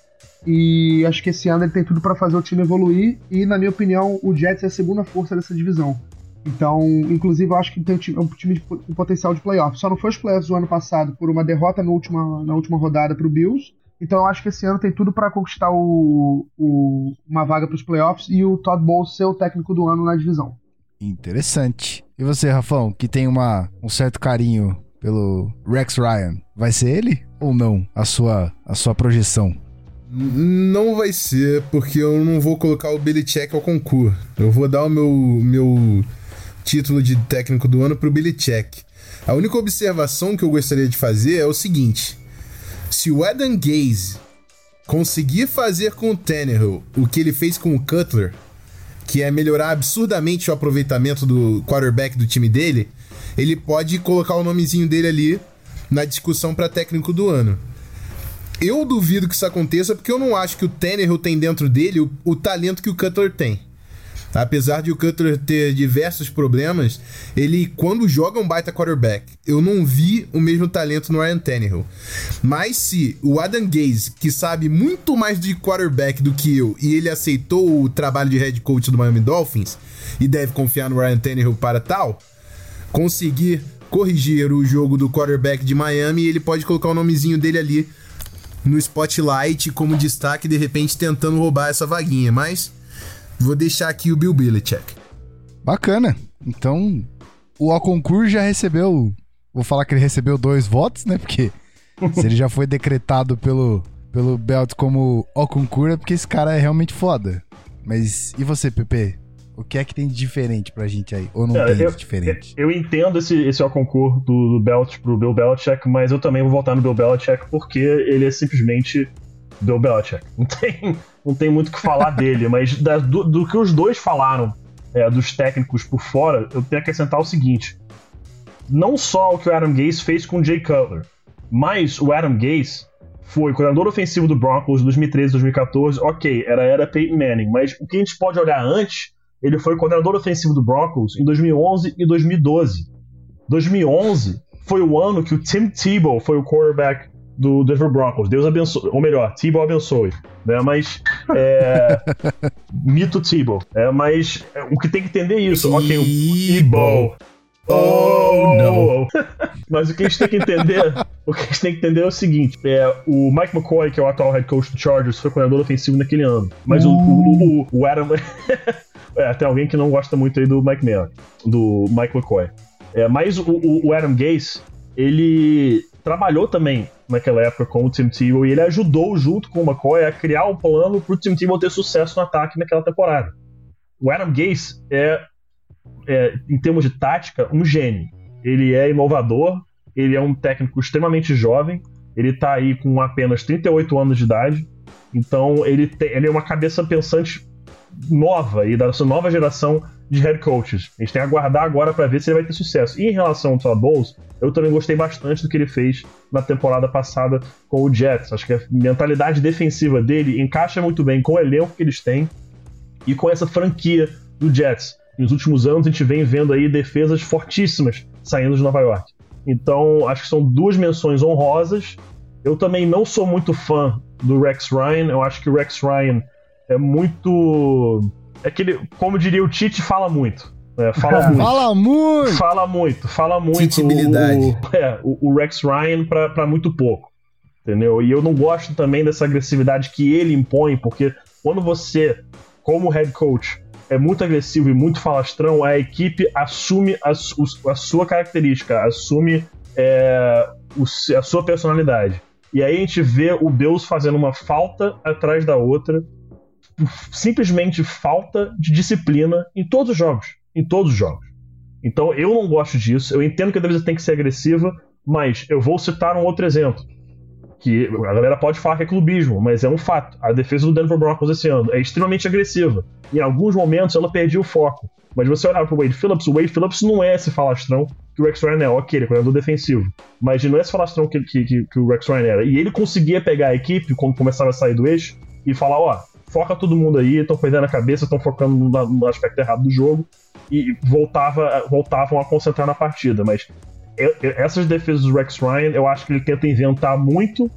E acho que esse ano ele tem tudo para fazer o time evoluir. E, na minha opinião, o Jets é a segunda força dessa divisão. Então, inclusive, eu acho que tem um time, é um time com potencial de playoff. Só não foi os playoffs do ano passado por uma derrota no última, na última rodada para o Bills. Então, eu acho que esse ano tem tudo para conquistar o, o- uma vaga para os playoffs e o Todd Bowles ser o técnico do ano na divisão. Interessante. E você, Rafão, que tem uma, um certo carinho pelo Rex Ryan, vai ser ele ou não a sua, a sua projeção? Não vai ser, porque eu não vou colocar o Belichick ao concurso. Eu vou dar o meu, meu título de técnico do ano pro Belichick. A única observação que eu gostaria de fazer é o seguinte: se o Adam Gaze conseguir fazer com o Tannehill o que ele fez com o Cutler, que é melhorar absurdamente o aproveitamento do quarterback do time dele, ele pode colocar o nomezinho dele ali na discussão para técnico do ano. Eu duvido que isso aconteça porque eu não acho que o Tannehill tem dentro dele o, o talento que o Cutler tem. Apesar de o Cutler ter diversos problemas, ele, quando joga um baita quarterback, eu não vi o mesmo talento no Ryan Tannehill. Mas se o Adam Gaze, que sabe muito mais de quarterback do que eu, e ele aceitou o trabalho de head coach do Miami Dolphins, e deve confiar no Ryan Tannehill para tal, conseguir corrigir o jogo do quarterback de Miami, ele pode colocar o nomezinho dele ali no spotlight como destaque, de repente tentando roubar essa vaguinha. Mas vou deixar aqui o Bill Belichick. Bacana. Então, o Alconcur já recebeu. Vou falar que ele recebeu dois votos, né? Porque <laughs> se ele já foi decretado pelo, pelo Belt como Alconcur, é porque esse cara é realmente foda. Mas e você, Pepe? O que é que tem de diferente pra gente aí? Ou não Cara, tem eu, de diferente? eu entendo esse, esse ao concurso do, do Belt pro Bill Belichick, mas eu também vou votar no Bill Belichick porque ele é simplesmente Bill Belichick. Não tem, <laughs> não tem muito o que falar dele, mas da- do, do que os dois falaram é, dos técnicos por fora, eu tenho que acrescentar o seguinte: não só o que o Adam Gase fez com o Jay Cutler, mas o Adam Gase foi coordenador ofensivo do Broncos em 2013, 2014. Ok, era era Peyton Manning, mas o que a gente pode olhar antes, ele foi coordenador ofensivo do Broncos em 2011 e 2012. 2011 foi o ano que o Tim Tebow foi o quarterback do Denver Broncos. Deus abençoe, ou melhor, Tebow abençoe, né? Mas é, <laughs> mito Tebow. É, mas é, o que tem que entender é isso. Ok, o Tebow. Oh, não. <laughs> Mas o que a gente tem que entender, o que a gente tem que entender é o seguinte: é, o Mike McCoy, que é o atual head coach do Chargers, foi coordenador ofensivo naquele ano. Mas o, o, o, o Adam. <laughs> é, tem alguém que não gosta muito aí do Mike Mayock, do Mike McCoy. É, mas o, o, o Adam Gase, ele trabalhou também naquela época com o Tim Tebow e ele ajudou junto com o McCoy a criar um plano pro Tim Tebow ter sucesso no ataque naquela temporada. O Adam Gase é, é, em termos de tática, um gênio. Ele é inovador, ele é um técnico extremamente jovem, ele tá aí com apenas 38 anos de idade, então ele, tem, ele é uma cabeça pensante nova e da sua nova geração de head coaches. A gente tem que aguardar agora para ver se ele vai ter sucesso. E em relação ao Todd Bowles, eu também gostei bastante do que ele fez na temporada passada com o Jets. Acho que a mentalidade defensiva dele encaixa muito bem com o elenco que eles têm e com essa franquia do Jets. Nos últimos anos a gente vem vendo aí defesas fortíssimas saindo de Nova York. Então, acho que são duas menções honrosas. Eu também não sou muito fã do Rex Ryan. Eu acho que o Rex Ryan é muito. É aquele, como diria o Tite, fala muito. É, fala <laughs> muito. Fala muito! Fala muito, fala muito. O, é, o, o Rex Ryan pra, pra muito pouco. Entendeu? E eu não gosto também dessa agressividade que ele impõe, porque quando você, como head coach, é muito agressivo e muito falastrão, a equipe assume a, a sua característica, assume é, o, a sua personalidade. E aí a gente vê o Bills fazendo uma falta atrás da outra, simplesmente falta de disciplina em todos os jogos. Em todos os jogos. Então eu não gosto disso. Eu entendo que a defesa tem que ser agressiva, mas eu vou citar um outro exemplo. Que a galera pode falar que é clubismo, mas é um fato. A defesa do Denver Broncos esse ano é extremamente agressiva. Em alguns momentos ela perdia o foco. Mas você olhar pro Wade Phillips, o Wade Phillips não é esse falastrão que o Rex Ryan é. Ok, ele é coordenador defensivo. Mas não é esse falastrão que, que, que, que o Rex Ryan era. E ele conseguia pegar a equipe, quando começava a sair do eixo, e falar: ó, foca todo mundo aí, estão perdendo a cabeça, estão focando no, aspecto errado do jogo. E voltava, voltavam a concentrar na partida. Mas essas defesas do Rex Ryan, eu acho que ele tenta inventar muito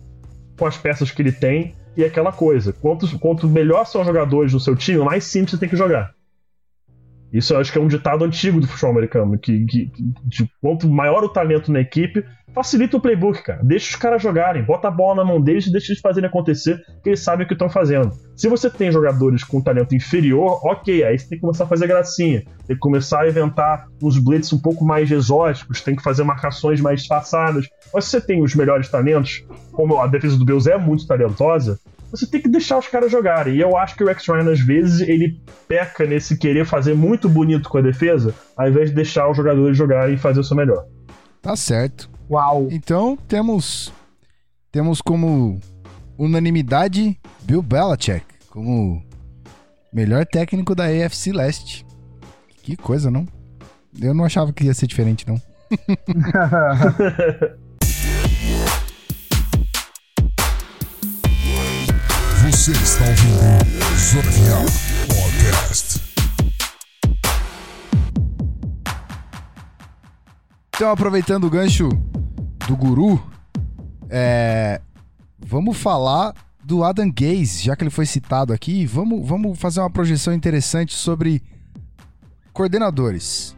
com as peças que ele tem. E aquela coisa, quanto, quanto melhor são os jogadores do seu time, mais simples você tem que jogar. Isso eu acho que é um ditado antigo do futebol americano, que, que quanto maior o talento na equipe, facilita o playbook, cara. Deixa os caras jogarem, bota a bola na mão deles e deixa eles fazerem acontecer, que eles sabem o que estão fazendo. Se você tem jogadores com talento inferior, ok, aí você tem que começar a fazer gracinha, tem que começar a inventar uns blitz um pouco mais exóticos, tem que fazer marcações mais disfarçadas. Mas se você tem os melhores talentos, como a defesa do Bills é muito talentosa, você tem que deixar os caras jogarem. E eu acho que o Rex Ryan, às vezes, ele peca nesse querer fazer muito bonito com a defesa, ao invés de deixar os jogadores jogarem e fazer o seu melhor. Tá certo. Uau! Então, temos temos como unanimidade Bill Belichick como melhor técnico da AFC Leste. Que coisa, não? Eu não achava que ia ser diferente, não. <laughs> <laughs> Você está ouvindo Zona Podcast. Então, aproveitando o gancho do guru, é, vamos falar do Adam Gaze, já que ele foi citado aqui. Vamos, vamos fazer uma projeção interessante sobre coordenadores.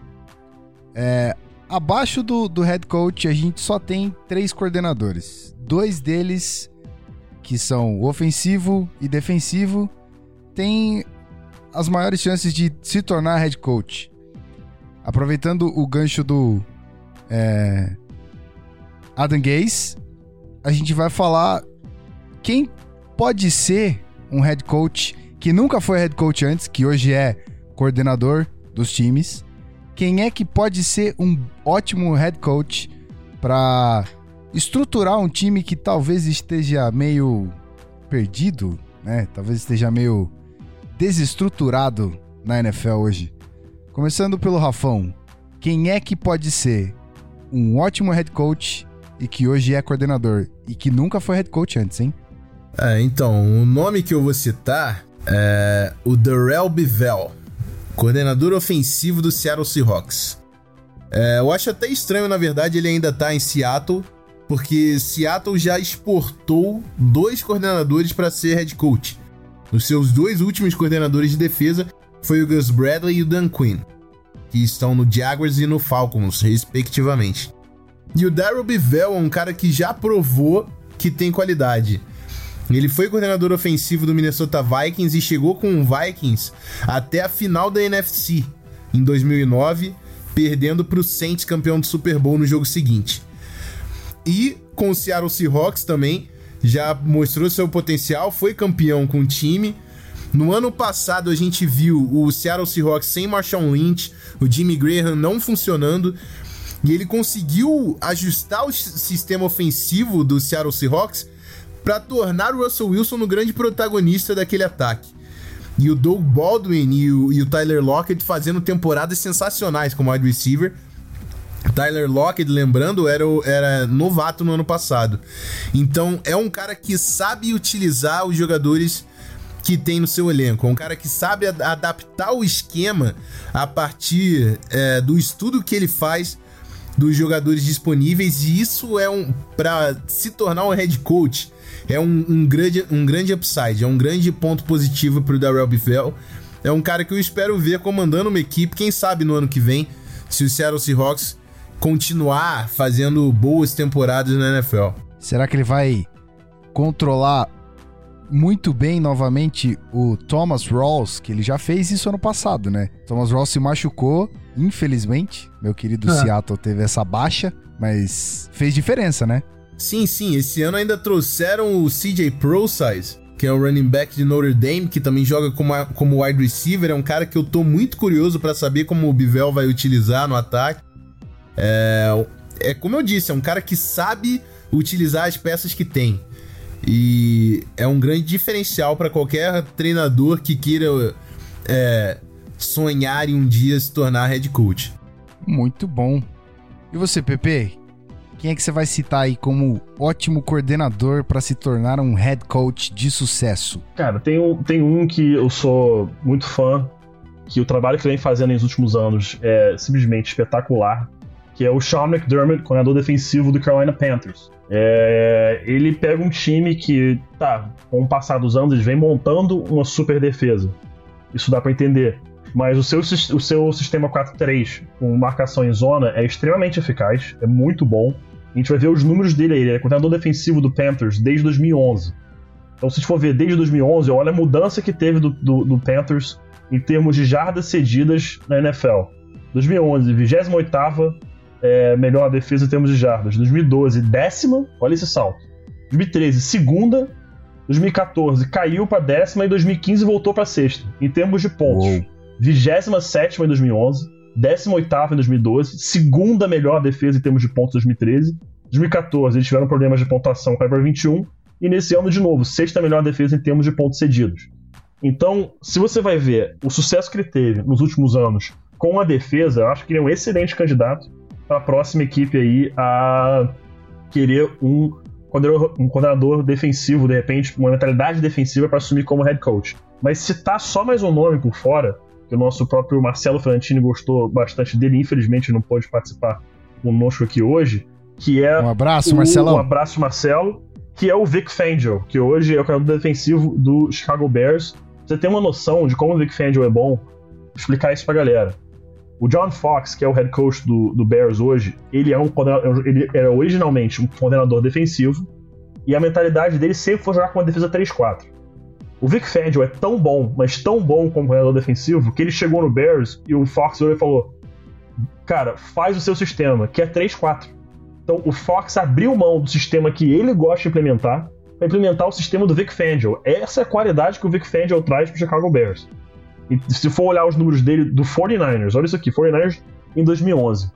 É, abaixo do, do head coach, a gente só tem três coordenadores. Dois deles, que são ofensivo e defensivo, têm as maiores chances de se tornar head coach. Aproveitando o gancho do é, Adam Gaze, a gente vai falar quem pode ser um head coach que nunca foi head coach antes, que hoje é coordenador dos times. Quem é que pode ser um ótimo head coach para estruturar um time que talvez esteja meio perdido, né? Talvez esteja meio desestruturado na NFL hoje. Começando pelo Rafão, quem é que pode ser um ótimo head coach e que hoje é coordenador e que nunca foi head coach antes, hein? É, então, o nome que eu vou citar é o Darrell Bivell, coordenador ofensivo do Seattle Seahawks. É, eu acho até estranho, na verdade, ele ainda tá em Seattle, porque Seattle já exportou dois coordenadores para ser head coach. Os seus dois últimos coordenadores de defesa foi o Gus Bradley e o Dan Quinn, que estão no Jaguars e no Falcons, respectivamente. E o Daryl Bivell é um cara que já provou que tem qualidade. Ele foi coordenador ofensivo do Minnesota Vikings e chegou com o Vikings até a final da NFC em 2009, perdendo para o Saints campeão do Super Bowl no jogo seguinte. E com o Seattle Seahawks também já mostrou seu potencial, foi campeão com o time. No ano passado a gente viu o Seattle Seahawks sem Marshawn Lynch, o Jimmy Graham não funcionando, e ele conseguiu ajustar o sistema ofensivo do Seattle Seahawks para tornar o Russell Wilson no grande protagonista daquele ataque. E o Doug Baldwin e o, e o Tyler Lockett fazendo temporadas sensacionais como wide receiver. Tyler Lockett, lembrando, era, o- era novato no ano passado. Então é um cara que sabe utilizar os jogadores que tem no seu elenco. É um cara que sabe ad- adaptar o esquema a partir é, do estudo que ele faz dos jogadores disponíveis. E isso é um. para se tornar um head coach, é um, um grande, um grande upside, é um grande ponto positivo pro Darrell Bivell. É um cara que eu espero ver comandando uma equipe, quem sabe no ano que vem, se o Seattle Seahawks continuar fazendo boas temporadas na NFL. Será que ele vai controlar muito bem novamente o Thomas Rawls, que ele já fez isso ano passado, né? Thomas Rawls se machucou, infelizmente. Meu querido Ah. Seattle teve essa baixa, mas fez diferença, né? Sim, sim, esse ano ainda trouxeram o CJ Procise, que é o running back de Notre Dame, que também joga como, como wide receiver. É um cara que eu tô muito curioso pra saber como o Bivel vai utilizar no ataque. É, é como eu disse, é um cara que sabe utilizar as peças que tem. E é um grande diferencial pra qualquer treinador que queira é, sonhar em um dia se tornar head coach. Muito bom. E você, Pepe? Quem é que você vai citar aí como ótimo coordenador para se tornar um head coach de sucesso? Cara, tem um, tem um que eu sou muito fã, que o trabalho que ele vem fazendo nos últimos anos é simplesmente espetacular, que é o Sean McDermott, coordenador defensivo do Carolina Panthers. É, ele pega um time que, tá, com o passar dos anos, eles vem montando uma super defesa. Isso dá pra entender. Mas o seu, o seu sistema 4-3 com marcação em zona é extremamente eficaz, é muito bom. A gente vai ver os números dele aí. Ele é coordenador defensivo do Panthers desde 2011. Então, se a gente for ver desde 2011, olha a mudança que teve do, do, do Panthers em termos de jardas cedidas na NFL. 2011, 28 é, melhor defesa em termos de jardas. 2012, décima, olha esse salto. 2013, segunda. 2014, caiu para décima. E 2015 voltou para sexta, em termos de pontos. Uou. 27 em 2011. 18 em 2012. Segunda melhor defesa em termos de pontos em 2013. 2014, eles tiveram problemas de pontuação, caiu para 21. E nesse ano, de novo, sexta melhor defesa em termos de pontos cedidos. Então, se você vai ver o sucesso que ele teve nos últimos anos com a defesa, eu acho que ele é um excelente candidato para a próxima equipe aí a querer um coordenador, um coordenador defensivo, de repente, uma mentalidade defensiva para assumir como head coach. Mas se tá só mais um nome por fora, que o nosso próprio Marcelo Frantini gostou bastante dele, infelizmente não pôde participar conosco aqui hoje, que é Um abraço, o- Marcelão. Um abraço, Marcelo. Que é o Vic Fangio, que hoje é o coordenador defensivo do Chicago Bears. Pra Você tem uma noção de como o Vic Fangio é bom? Vou explicar isso pra galera. O John Fox, que é o head coach do, do Bears hoje, ele é um coordenador- ele era originalmente um coordenador defensivo e a mentalidade dele sempre foi jogar com uma defesa 3-4. O Vic Fangio é tão bom, mas tão bom como coordenador defensivo, que ele chegou no Bears e o Fox olhou e falou: Cara, faz o seu sistema, que é 3-4. Então o Fox abriu mão do sistema que ele gosta de implementar para implementar o sistema do Vic Fangio. Essa é a qualidade que o Vic Fangio traz para o Chicago Bears. E se for olhar os números dele do 49ers, olha isso aqui, 49ers em 2011.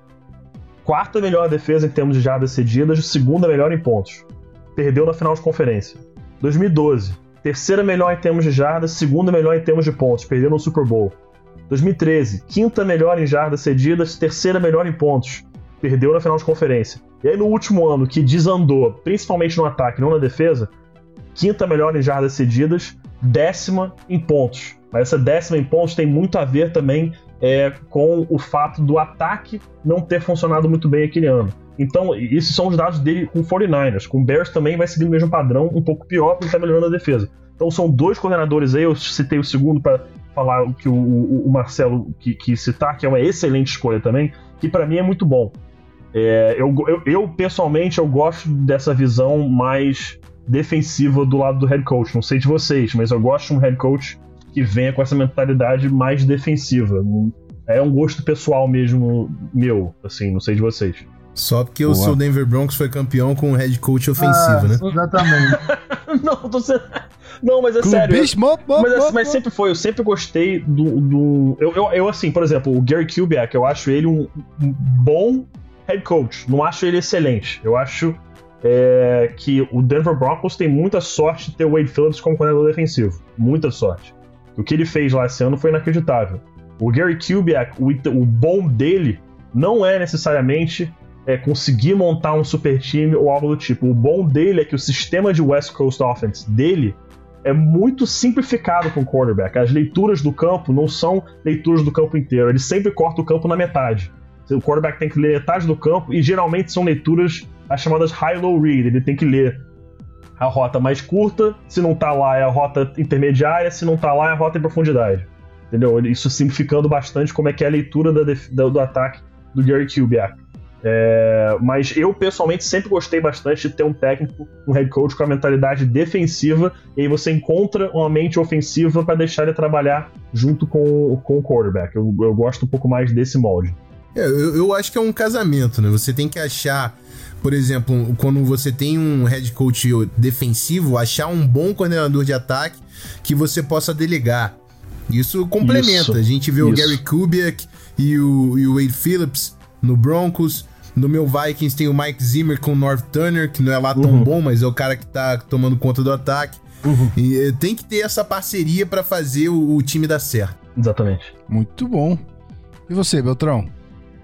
Quarta melhor defesa em termos de jardas cedidas, segunda melhor em pontos. Perdeu na final de conferência. 2012, terceira melhor em termos de jardas, segunda melhor em termos de pontos, perdeu no Super Bowl. 2013, quinta melhor em jardas cedidas, terceira melhor em pontos, perdeu na final de conferência. E aí no último ano, que desandou, principalmente no ataque, não na defesa, quinta melhor em jardas cedidas, décima em pontos. Mas essa décima em pontos tem muito a ver também é, com o fato do ataque não ter funcionado muito bem aquele ano. Então, esses são os dados dele com o 49ers. Com Bears também vai seguir o mesmo padrão, um pouco pior, porque está melhorando a defesa. Então, são dois coordenadores aí. Eu citei o segundo para falar o que o- o Marcelo que, que citar, que é uma excelente escolha também, que para mim é muito bom. É, eu, eu, eu, pessoalmente, eu gosto dessa visão mais defensiva do lado do head coach. Não sei de vocês, mas eu gosto de um head coach que venha com essa mentalidade mais defensiva. É um gosto pessoal mesmo meu, assim, não sei de vocês. Só porque o Boa. seu Denver Broncos foi campeão com um head coach ofensivo, Ah, né? Exatamente. <laughs> não, tô sendo... não, mas é sério. Clubismo, mo- mo- Mas, mo- mas sempre foi, eu sempre gostei do. do eu, eu, eu, assim, por exemplo, o Gary Kubiak, eu acho ele um, um bom head coach. Não acho ele excelente. Eu acho é, que o Denver Broncos tem muita sorte de ter o Wade Phillips como coordenador defensivo. Muita sorte. O que ele fez lá esse ano foi inacreditável. O Gary Kubiak, o, o bom dele não é necessariamente é, conseguir montar um super time ou algo do tipo. O bom dele é que o sistema de West Coast Offense dele é muito simplificado com o quarterback. As leituras do campo não são leituras do campo inteiro. Ele sempre corta o campo na metade. O quarterback tem que ler metade do campo e geralmente são leituras as chamadas high-low read. Ele tem que ler a rota mais curta, se não tá lá é a rota intermediária, se não tá lá é a rota em profundidade. Entendeu? Isso simplificando bastante como é que é a leitura do, do ataque do Gary Kubiak. É, mas eu pessoalmente sempre gostei bastante de ter um técnico, um head coach com a mentalidade defensiva, e aí você encontra uma mente ofensiva para deixar ele trabalhar junto com, com o quarterback. Eu, eu gosto um pouco mais desse molde. É, eu, eu acho que é um casamento, né? Você tem que achar, por exemplo, quando você tem um head coach defensivo, achar um bom coordenador de ataque que você possa delegar. Isso complementa. Isso, a gente vê isso. o Gary Kubiak e o, e o Wade Phillips no Broncos. No meu Vikings tem o Mike Zimmer com o North Turner, que não é lá tão uhum. bom, mas é o cara que tá tomando conta do ataque. Uhum. E eh, tem que ter essa parceria para fazer o, o, time dar certo. Exatamente. Muito bom. E você, Beltrão?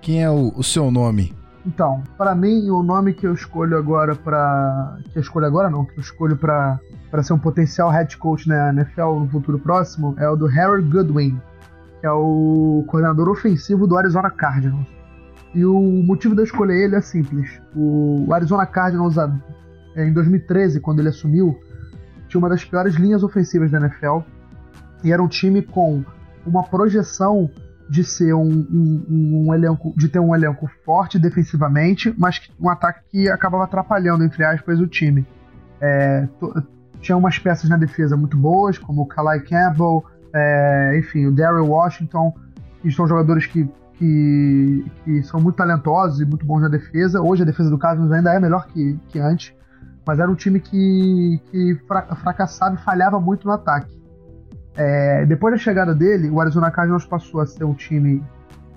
Quem é o, o seu nome? Então, para mim, o nome que eu escolho agora para Que eu escolho agora não, que eu escolho para ser um potencial head coach na NFL no futuro próximo é o do Harry Goodwin, que é o coordenador ofensivo do Arizona Cardinals. E o motivo de eu escolher ele é simples. O Arizona Cardinals, em 2013, quando ele assumiu, tinha uma das piores linhas ofensivas da NFL. E era um time com uma projeção de ser um, um, um, elenco, de ter um elenco forte defensivamente, mas um ataque que acabava atrapalhando, entre aspas, o time. É, tinha umas peças na defesa muito boas, como o Kalai Campbell, é, enfim, o Daryl Washington, que são jogadores que que, que são muito talentosos e muito bons na defesa. Hoje a defesa do Cardinals ainda é melhor que, que antes, mas era um time que, que fracassava e falhava muito no ataque. É, depois da chegada dele, o Arizona Cardinals passou a ser um time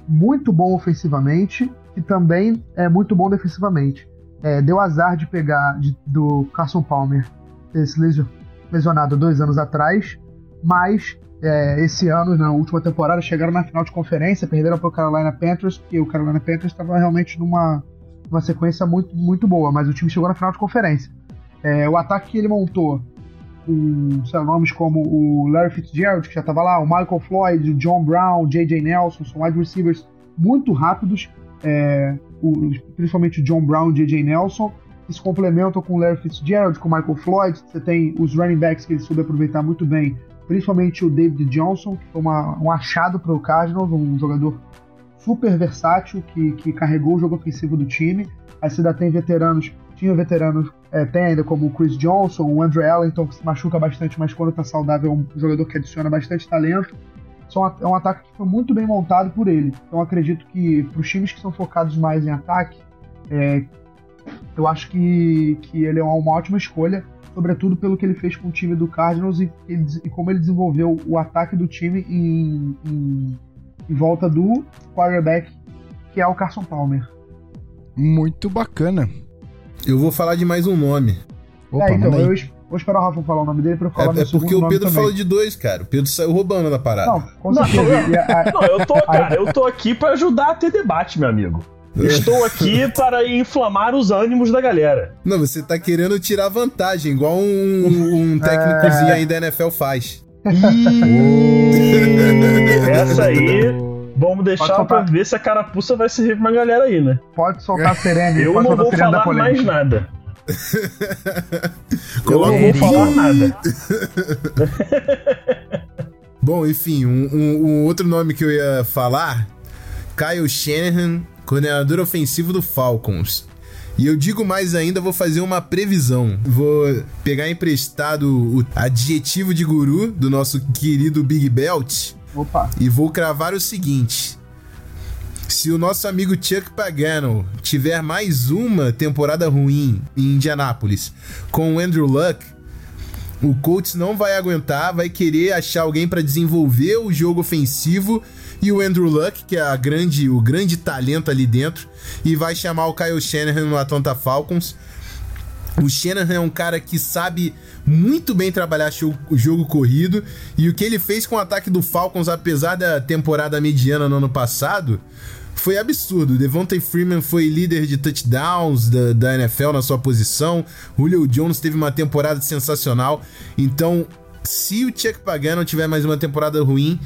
muito bom ofensivamente e também é muito bom defensivamente. É, deu azar de pegar de, do Carson Palmer, esse lesionado dois anos atrás, mas é, esse ano, na última temporada, chegaram na final de conferência, perderam para o Carolina Panthers, que o Carolina Panthers estava realmente numa, numa sequência muito, muito boa, mas o time chegou na final de conferência. É, o ataque que ele montou, com sei lá, nomes como o Larry Fitzgerald, que já estava lá, o Michael Floyd, o John Brown, J.J. Nelson, são wide receivers muito rápidos, é, o, principalmente o John Brown e J.J. Nelson, que se complementam com o Larry Fitzgerald, com o Michael Floyd. Você tem os running backs que ele soube aproveitar muito bem, principalmente o David Johnson, que foi uma, um achado para o Cardinals, um jogador super versátil que, que carregou o jogo ofensivo do time. Aí você ainda tem veteranos, tinha veteranos, é, tem ainda como o Chris Johnson, o Andrew Ellington, que se machuca bastante, mas quando está saudável é um jogador que adiciona bastante talento. É um ataque que foi muito bem montado por ele. Então acredito que para os times que são focados mais em ataque, é, eu acho que, que ele é uma ótima escolha sobretudo pelo que ele fez com o time do Cardinals e, e, e como ele desenvolveu o ataque do time em, em, em, volta do quarterback, que é o Carson Palmer. Muito bacana. Eu vou falar de mais um nome. Opa, é, então, eu vou esperar o Rafa falar o nome dele pra eu falar É, é porque o Pedro falou de dois, cara. O Pedro saiu roubando na parada. Não, com certeza. Não, não, eu tô, cara, eu tô aqui pra ajudar a ter debate, meu amigo. Estou aqui <laughs> para inflamar os ânimos da galera. Não, você tá querendo tirar vantagem, igual um, um técnicozinho é... aí da NFL faz. <laughs> Essa aí, vamos deixar pra ver se a carapuça vai servir pra uma galera aí, né? Pode soltar a serene. <laughs> Eu não vou falar mais nada. Eu não vou falar nada. <laughs> Bom, enfim, um, um, um outro nome que eu ia falar, Kyle Shanahan coordenador ofensivo do Falcons. E eu digo mais ainda, vou fazer uma previsão. Vou pegar emprestado o adjetivo de guru do nosso querido Big Belt. Opa. E vou cravar o seguinte: se o nosso amigo Chuck Pagano tiver mais uma temporada ruim em Indianápolis com o Andrew Luck, o Colts não vai aguentar, vai querer achar alguém para desenvolver o jogo ofensivo e o Andrew Luck, que é a grande, o grande talento ali dentro, e vai chamar o Kyle Shanahan no Atlanta Falcons. O Shanahan é um cara que sabe muito bem trabalhar o jogo corrido e o que ele fez com o ataque do Falcons, apesar da temporada mediana no ano passado, foi absurdo. Devontae Freeman foi líder de touchdowns da, da NFL na sua posição. Julio Jones teve uma temporada sensacional. Então, se o Chuck Pagano tiver mais uma temporada ruim,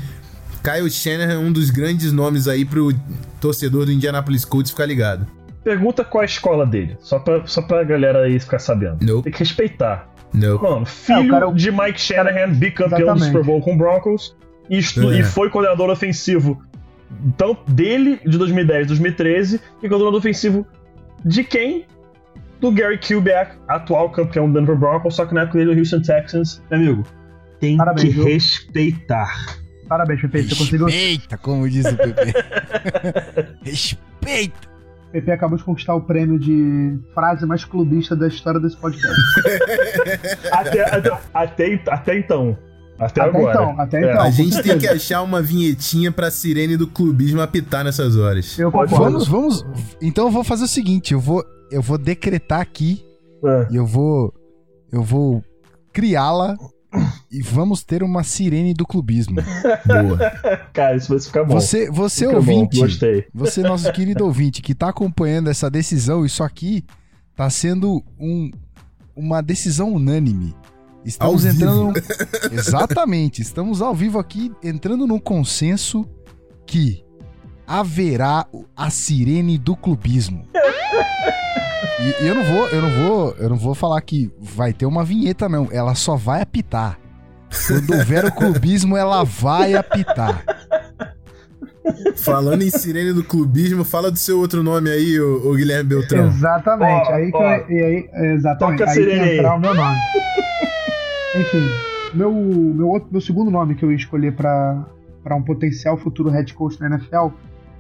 Kyle Shanahan é um dos grandes nomes aí pro torcedor do Indianapolis Colts ficar ligado. Pergunta qual é a escola dele, só pra, só pra galera aí ficar sabendo. Nope. Tem que respeitar. Não. Mano, filho É, o cara- de Mike Shanahan, bicampeão do Exatamente. Super Bowl com o Broncos, e, estu- É. e foi coordenador ofensivo tanto dele de 2010 2013 e coordenador ofensivo de quem? Do Gary Kubiak, atual campeão do Denver Broncos, só que na época dele do Houston Texans. Meu amigo, tem Parabéns, que viu? respeitar. Parabéns, Pepe. Você conseguiu. Respeita, como diz o Pepe. <laughs> Respeita. Pepe acabou de conquistar o prêmio de frase mais clubista da história desse podcast. <laughs> Até, até, até, até então. Até, Até agora. então, até É. então. A gente tem que achar uma vinhetinha pra sirene do clubismo apitar nessas horas. Eu concordo. Vamos, vamos. Então eu vou fazer o seguinte, eu vou, eu vou decretar aqui É. e eu vou, eu vou criá-la e vamos ter uma sirene do clubismo. <laughs> Boa. Cara, isso vai ficar bom. Você, você Fica bom, ouvinte, Gostei. você nosso <laughs> querido ouvinte que tá acompanhando essa decisão, isso aqui tá sendo um, uma decisão unânime. Estamos Ao entrando num- <laughs> Exatamente, estamos ao vivo aqui entrando num consenso que haverá a sirene do clubismo. E, e eu não vou, eu não vou, eu não vou falar que vai ter uma vinheta não, ela só vai apitar. Quando houver o clubismo, ela vai apitar. Falando em sirene do clubismo, fala do seu outro nome aí, ô, ô Guilherme Beltrão. Exatamente. Ó, aí que eu, e aí, exatamente. Toca a aí que entrar o meu nome. Enfim, meu, meu, outro, meu segundo nome que eu ia escolher para um potencial futuro head coach na NFL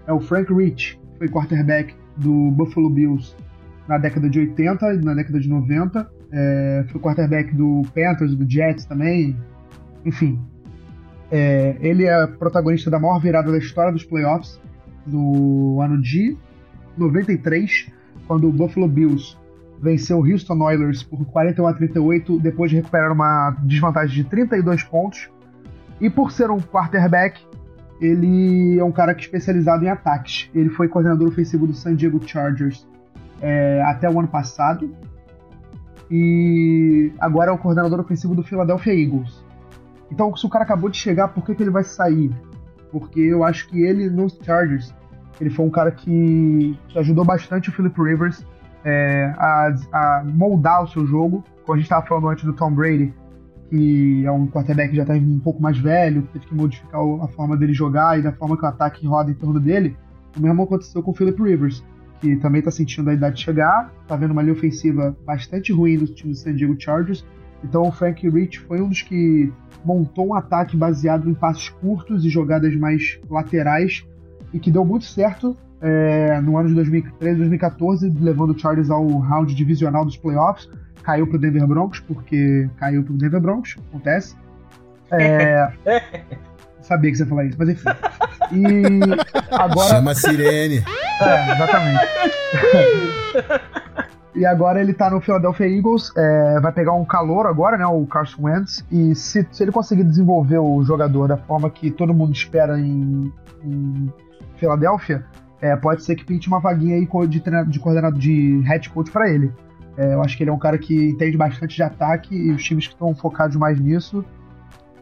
é o Frank Rich, que foi quarterback do Buffalo Bills na década de 80 e na década de 90. É, foi quarterback do Panthers, do Jets também. Enfim, é, ele é protagonista da maior virada da história dos playoffs no ano de 93, quando o Buffalo Bills venceu o Houston Oilers por 41 a 38 depois de recuperar uma desvantagem de 32 pontos. E por ser um quarterback, ele é um cara que é especializado em ataques. Ele foi coordenador ofensivo do San Diego Chargers é, até o ano passado. E agora é o coordenador ofensivo do Philadelphia Eagles. Então, se o cara acabou de chegar, por que, que ele vai sair? Porque eu acho que ele nos Chargers, ele foi um cara que, que ajudou bastante o Philip Rivers é, a, a moldar o seu jogo. Como a gente estava falando antes do Tom Brady, que é um quarterback que já está um pouco mais velho, teve que modificar a forma dele jogar e da forma que o ataque roda em torno dele. O mesmo aconteceu com o Philip Rivers, que também está sentindo a idade chegar, está vendo uma linha ofensiva bastante ruim do time do San Diego Chargers. Então o Frank Rich foi um dos que montou um ataque baseado em passos curtos e jogadas mais laterais e que deu muito certo é, no ano de 2013, 2014, levando o Chargers ao round divisional dos playoffs. Caiu pro Denver Broncos, porque caiu pro Denver Broncos, acontece. É, <laughs> <laughs> sabia que você ia falar isso, mas enfim. <laughs> E agora. Chama a sirene. É, exatamente. <laughs> e agora ele tá no Philadelphia Eagles, é, vai pegar um calor agora, né, o Carson Wentz, e se, se ele conseguir desenvolver o jogador da forma que todo mundo espera em, em Filadélfia, é, pode ser que pinte uma vaguinha aí de, treina- de coordenador de head coach pra ele. É, eu acho que ele é um cara que entende bastante de ataque e os times que estão focados mais nisso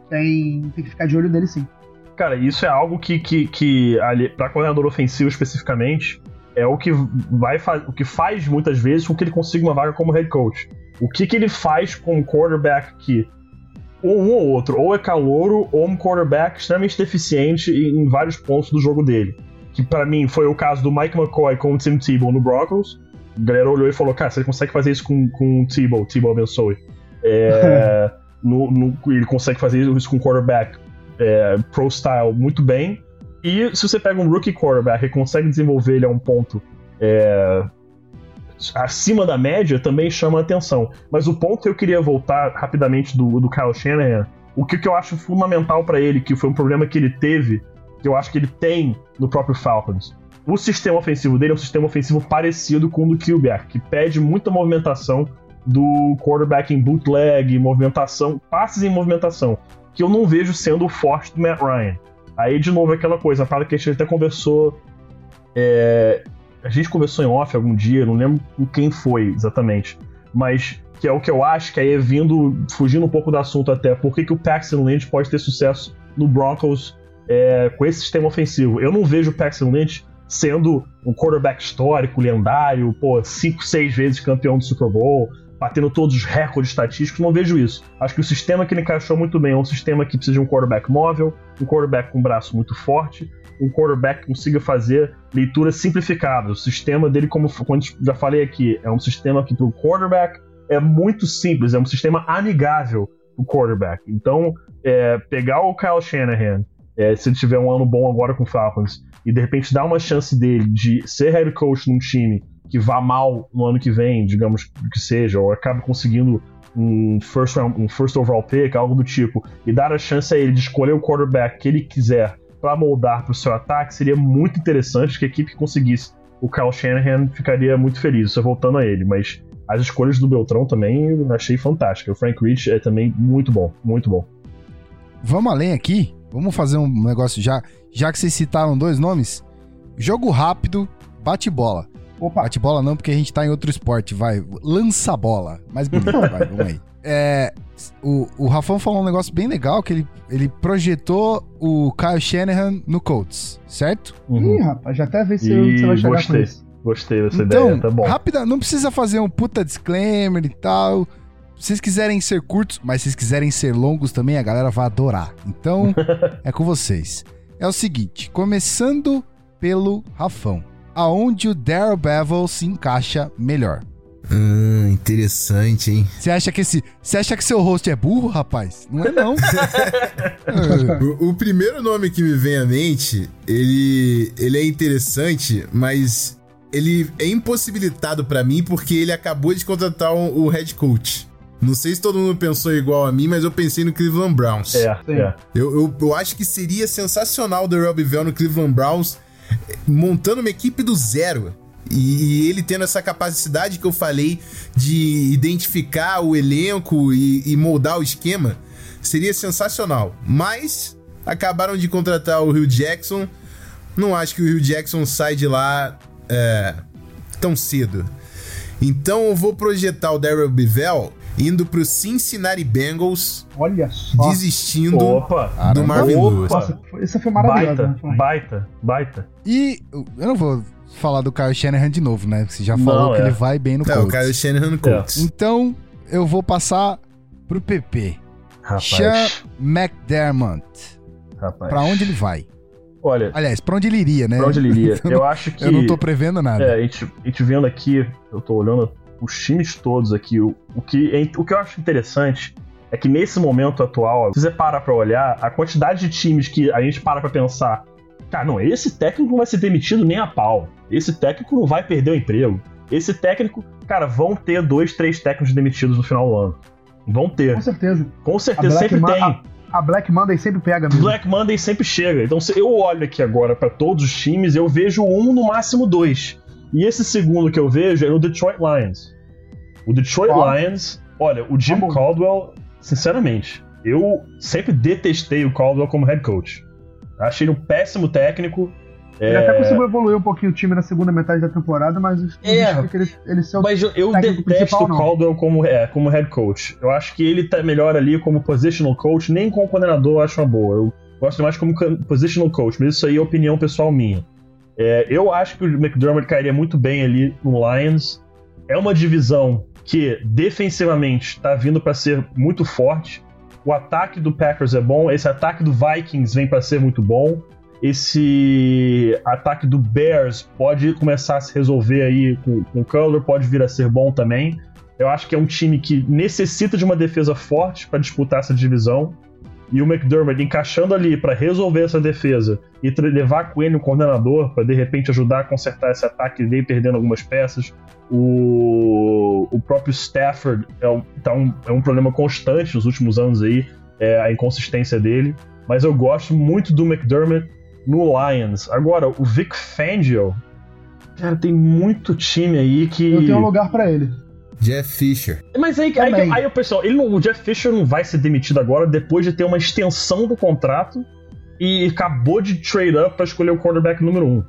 tem, tem que ficar de olho nele sim. Cara, isso é algo que, que, que ali, pra coordenador ofensivo especificamente, é o que vai o que faz muitas vezes com que ele consiga uma vaga como head coach. O que, que ele faz com um quarterback que ou um ou outro, ou é calouro, ou um quarterback extremamente deficiente em, vários pontos do jogo dele. Que pra mim foi o caso do Mike McCoy com o Tim Tebow no Broncos. A galera olhou e falou: Cara, você consegue fazer isso com, com o Tebow, Tebow abençoe. É, <laughs> no- no- ele consegue fazer isso com quarterback é, pro style muito bem. E se você pega um rookie quarterback e consegue desenvolver ele a um ponto é, acima da média, também chama atenção. Mas o ponto que eu queria voltar rapidamente do, do Kyle Shanahan, o que, que eu acho fundamental para ele, que foi um problema que ele teve, que eu acho que ele tem no próprio Falcons. O sistema ofensivo dele é um sistema ofensivo parecido com o do Kubiak, que pede muita movimentação, do quarterback em bootleg, movimentação, passes em movimentação, que eu não vejo sendo o forte do Matt Ryan. Aí, de novo, aquela coisa, a parada que a gente até conversou. é, a gente conversou em off algum dia, não lembro com quem foi exatamente, mas que é o que eu acho que aí é vindo, fugindo um pouco do assunto até, por que, que o Paxton Lynch pode ter sucesso no Broncos é, com esse sistema ofensivo. Eu não vejo o Paxton Lynch sendo um quarterback histórico, lendário, pô, cinco, seis vezes campeão do Super Bowl, batendo todos os recordes estatísticos, não vejo isso. Acho que o sistema que ele encaixou muito bem é um sistema que precisa de um quarterback móvel, um quarterback com um braço muito forte, um quarterback que consiga fazer leituras simplificadas. O sistema dele, como, como já falei aqui, é um sistema que para o quarterback é muito simples, é um sistema amigável o quarterback. Então, é, pegar o Kyle Shanahan, é, se ele tiver um ano bom agora com o Falcons, e de repente dar uma chance dele de ser head coach num time que vá mal no ano que vem, digamos que seja, ou acabe conseguindo um first, um first overall pick, algo do tipo, e dar a chance a ele de escolher o quarterback que ele quiser para moldar para o seu ataque, seria muito interessante que a equipe conseguisse. O Kyle Shanahan ficaria muito feliz, só voltando a ele, mas as escolhas do Beltrão também eu achei fantásticas. O Frank Rich é também muito bom, muito bom. Vamos além aqui? Vamos fazer um negócio já. Já que vocês citaram dois nomes, jogo rápido, bate bola. Opa, Bate bola não, porque a gente tá em outro esporte, vai. Lança bola. Mais bonito, <laughs> vai, vamos aí. É, o, o Rafão falou um negócio bem legal, que ele, ele projetou o Kyle Shanahan no Colts, certo? ih, rapaz, já até vê se Uhum. E você vai chegar com gostei. isso. Gostei dessa então, ideia, tá bom. rápida, não precisa fazer um puta disclaimer e tal. Se vocês quiserem ser curtos, mas se vocês quiserem ser longos também, a galera vai adorar. Então, <laughs> é com vocês. É o seguinte, começando pelo Rafão. Aonde o Daryl Bevel se encaixa melhor? Hum, interessante, hein? Você acha que esse, você acha que seu host é burro, rapaz? Não é não. <laughs> <laughs> O, o primeiro nome que me vem à mente, ele, ele é interessante, mas ele é impossibilitado pra mim porque ele acabou de contratar o, o head coach. Não sei se todo mundo pensou igual a mim, mas eu pensei no Cleveland Browns. É, é. Eu, eu, eu acho que seria sensacional o Darrell Bevell no Cleveland Browns montando uma equipe do zero. E, ele tendo essa capacidade que eu falei de identificar o elenco e, e moldar o esquema, seria sensacional. Mas acabaram de contratar o Rio Jackson. Não acho que o Rio Jackson sai de lá é, tão cedo. Então eu vou projetar o Darrell Bevell indo pro Cincinnati Bengals, Olha só. desistindo Opa! do. Marvin Opa. Lewis. Nossa, essa foi maravilhosa. Baita, né? Baita, baita. E eu não vou falar do Kyle Shanahan de novo, né? Você já falou Não, que é. ele vai bem no É, o Colts. Kyle Shanahan no Colts. Então, eu vou passar pro PP. Rapaz. Sean McDermott. rapaz. Pra onde ele vai? Olha, Aliás, pra onde ele iria, né? pra onde ele iria? <laughs> Eu acho que. Eu não tô prevendo nada. É, a gente, a gente vendo aqui, eu tô olhando os times todos aqui. O, o, que, o que eu acho interessante é que nesse momento atual, se você para pra olhar, a quantidade de times que a gente para pra pensar, cara, não, esse técnico não vai ser demitido nem a pau. Esse técnico não vai perder o emprego. Esse técnico, cara, vão ter dois, três técnicos demitidos no final do ano. Vão ter. Com certeza. Com certeza, sempre tem. a, a Black Monday sempre pega mesmo. Black Monday sempre chega. Então, se eu olho aqui agora pra todos os times, eu vejo um, no máximo dois. E esse segundo que eu vejo é o Detroit Lions. O Detroit. Lions, olha, o Jim. Caldwell, sinceramente, eu sempre detestei o Caldwell como head coach. Achei ele um péssimo técnico. Ele É, até conseguiu evoluir um pouquinho o time na segunda metade da temporada, mas É. ele, ele ser o Mas eu, eu detesto o. Caldwell como, é, como head coach. Eu acho que ele tá melhor ali como positional coach, nem como coordenador eu acho uma boa. Eu gosto mais como co- positional coach, mas isso aí é opinião pessoal minha. É, eu acho que o McDermott cairia muito bem ali no Lions. É uma divisão que defensivamente está vindo para ser muito forte. O ataque do Packers é bom, esse ataque do Vikings vem para ser muito bom. Esse ataque do Bears pode começar a se resolver aí com, com o Cutler, pode vir a ser bom também. Eu acho que é um time que necessita de uma defesa forte para disputar essa divisão. E o McDermott encaixando ali para resolver essa defesa e levar com ele um coordenador para de repente ajudar a consertar esse ataque que vem perdendo algumas peças. O, o próprio Stafford é um, tá um, é um problema constante nos últimos anos aí, é a inconsistência dele. Mas eu gosto muito do McDermott no Lions. Agora, o Vic Fangio, cara, tem muito time aí que. Eu tenho um lugar pra ele. Jeff Fisher. Mas aí, aí, Também. aí o pessoal, ele não- o Jeff Fisher não vai ser demitido agora depois de ter uma extensão do contrato e acabou de trade up pra escolher o quarterback número um.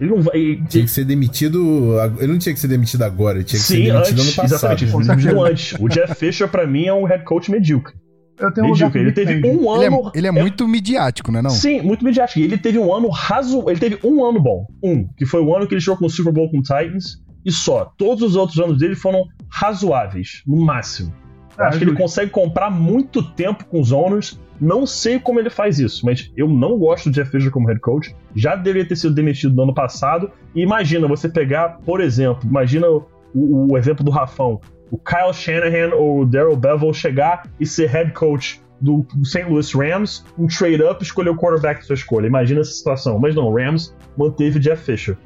Ele não vai. ele- Tinha que ser demitido. Ele não tinha que ser demitido agora, ele tinha que ser Sim, demitido antes, ano passado. exatamente, ele antes. O Jeff Fisher, pra mim, é um head coach medíocre. Eu tenho um Medíocre. Ele pro Vic teve Fangio. um Ele é, ano. ele é muito midiático, né não? Sim, muito midiático. E ele teve um ano raso. Ele teve um ano bom. Um. Que foi o ano que ele jogou com o Super Bowl com o Titans. E só. Todos os outros anos dele foram razoáveis, no máximo. Ah, acho que ele consegue comprar muito tempo com os owners. Não sei como ele faz isso, mas eu não gosto do Jeff Fisher como head coach. Já deveria ter sido demitido no ano passado. E imagina você pegar, por exemplo, imagina o, o- o exemplo do Rafão. O Kyle Shanahan ou o Daryl Bevel chegar e ser head coach do St. Louis Rams, um trade-up escolher o quarterback de sua escolha. Imagina essa situação. Mas não, o Rams manteve Jeff Fisher.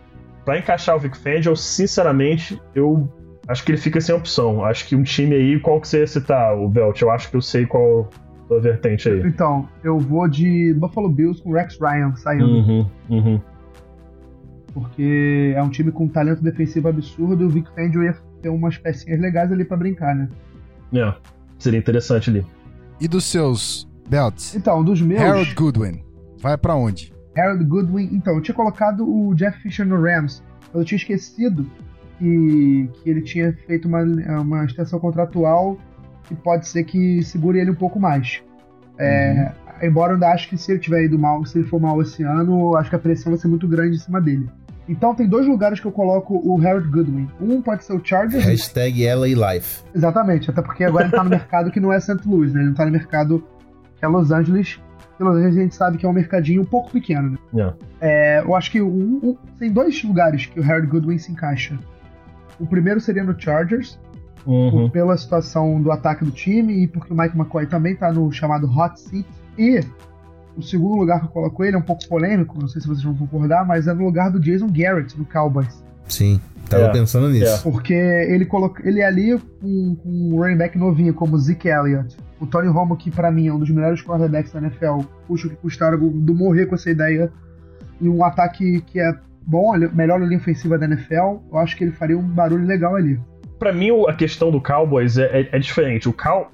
Pra encaixar o Vic Fangio, sinceramente, eu acho que ele fica sem opção. Acho que um time aí, qual que você ia citar, o Belt? Eu acho que eu sei qual a vertente aí. Então, eu vou de Buffalo Bills com Rex Ryan saindo. Uhum, uhum. Porque é um time com um talento defensivo absurdo e o Vic Fangio ia ter umas pecinhas legais ali pra brincar, né? É, seria interessante ali. E dos seus belts? Então, dos meus. Harold Goodwin. Vai pra onde? Harold Goodwin. Então, eu tinha colocado o Jeff Fisher no Rams, mas eu tinha esquecido que, que ele tinha feito uma, uma extensão contratual que pode ser que segure ele um pouco mais. É, Embora eu ainda acho que se ele tiver ido mal, se ele for mal esse ano, eu acho que a pressão vai ser muito grande em cima dele. Então tem dois lugares que eu coloco o Harold Goodwin. Um pode ser o Chargers. Hashtag LA Life. Exatamente, até porque agora ele tá no mercado que não é St. Louis, né? Ele não tá no mercado que é Los Angeles. Los Angeles a gente sabe que é um mercadinho um pouco pequeno, né? Yeah. É, eu acho que um- um- tem dois lugares que o Harold Goodwin se encaixa. O primeiro seria no Chargers, Uhum. pela situação do ataque do time e porque o Mike McCoy também tá no chamado hot seat. E o segundo lugar que eu coloco ele é um pouco polêmico, não sei se vocês vão concordar, mas é no lugar do Jason Garrett, no Cowboys. Sim, tava É, pensando nisso. Porque ele coloca ele é ali com, com um running back novinho, como o Zeke Elliott. O Tony Romo, que pra mim é um dos melhores quarterbacks da NFL, puxa o que custaram do morrer com essa ideia. E um ataque que é bom, melhor linha ofensiva da NFL, eu acho que ele faria um barulho legal ali. Pra mim, a questão do Cowboys é, é- é diferente. O, Cow-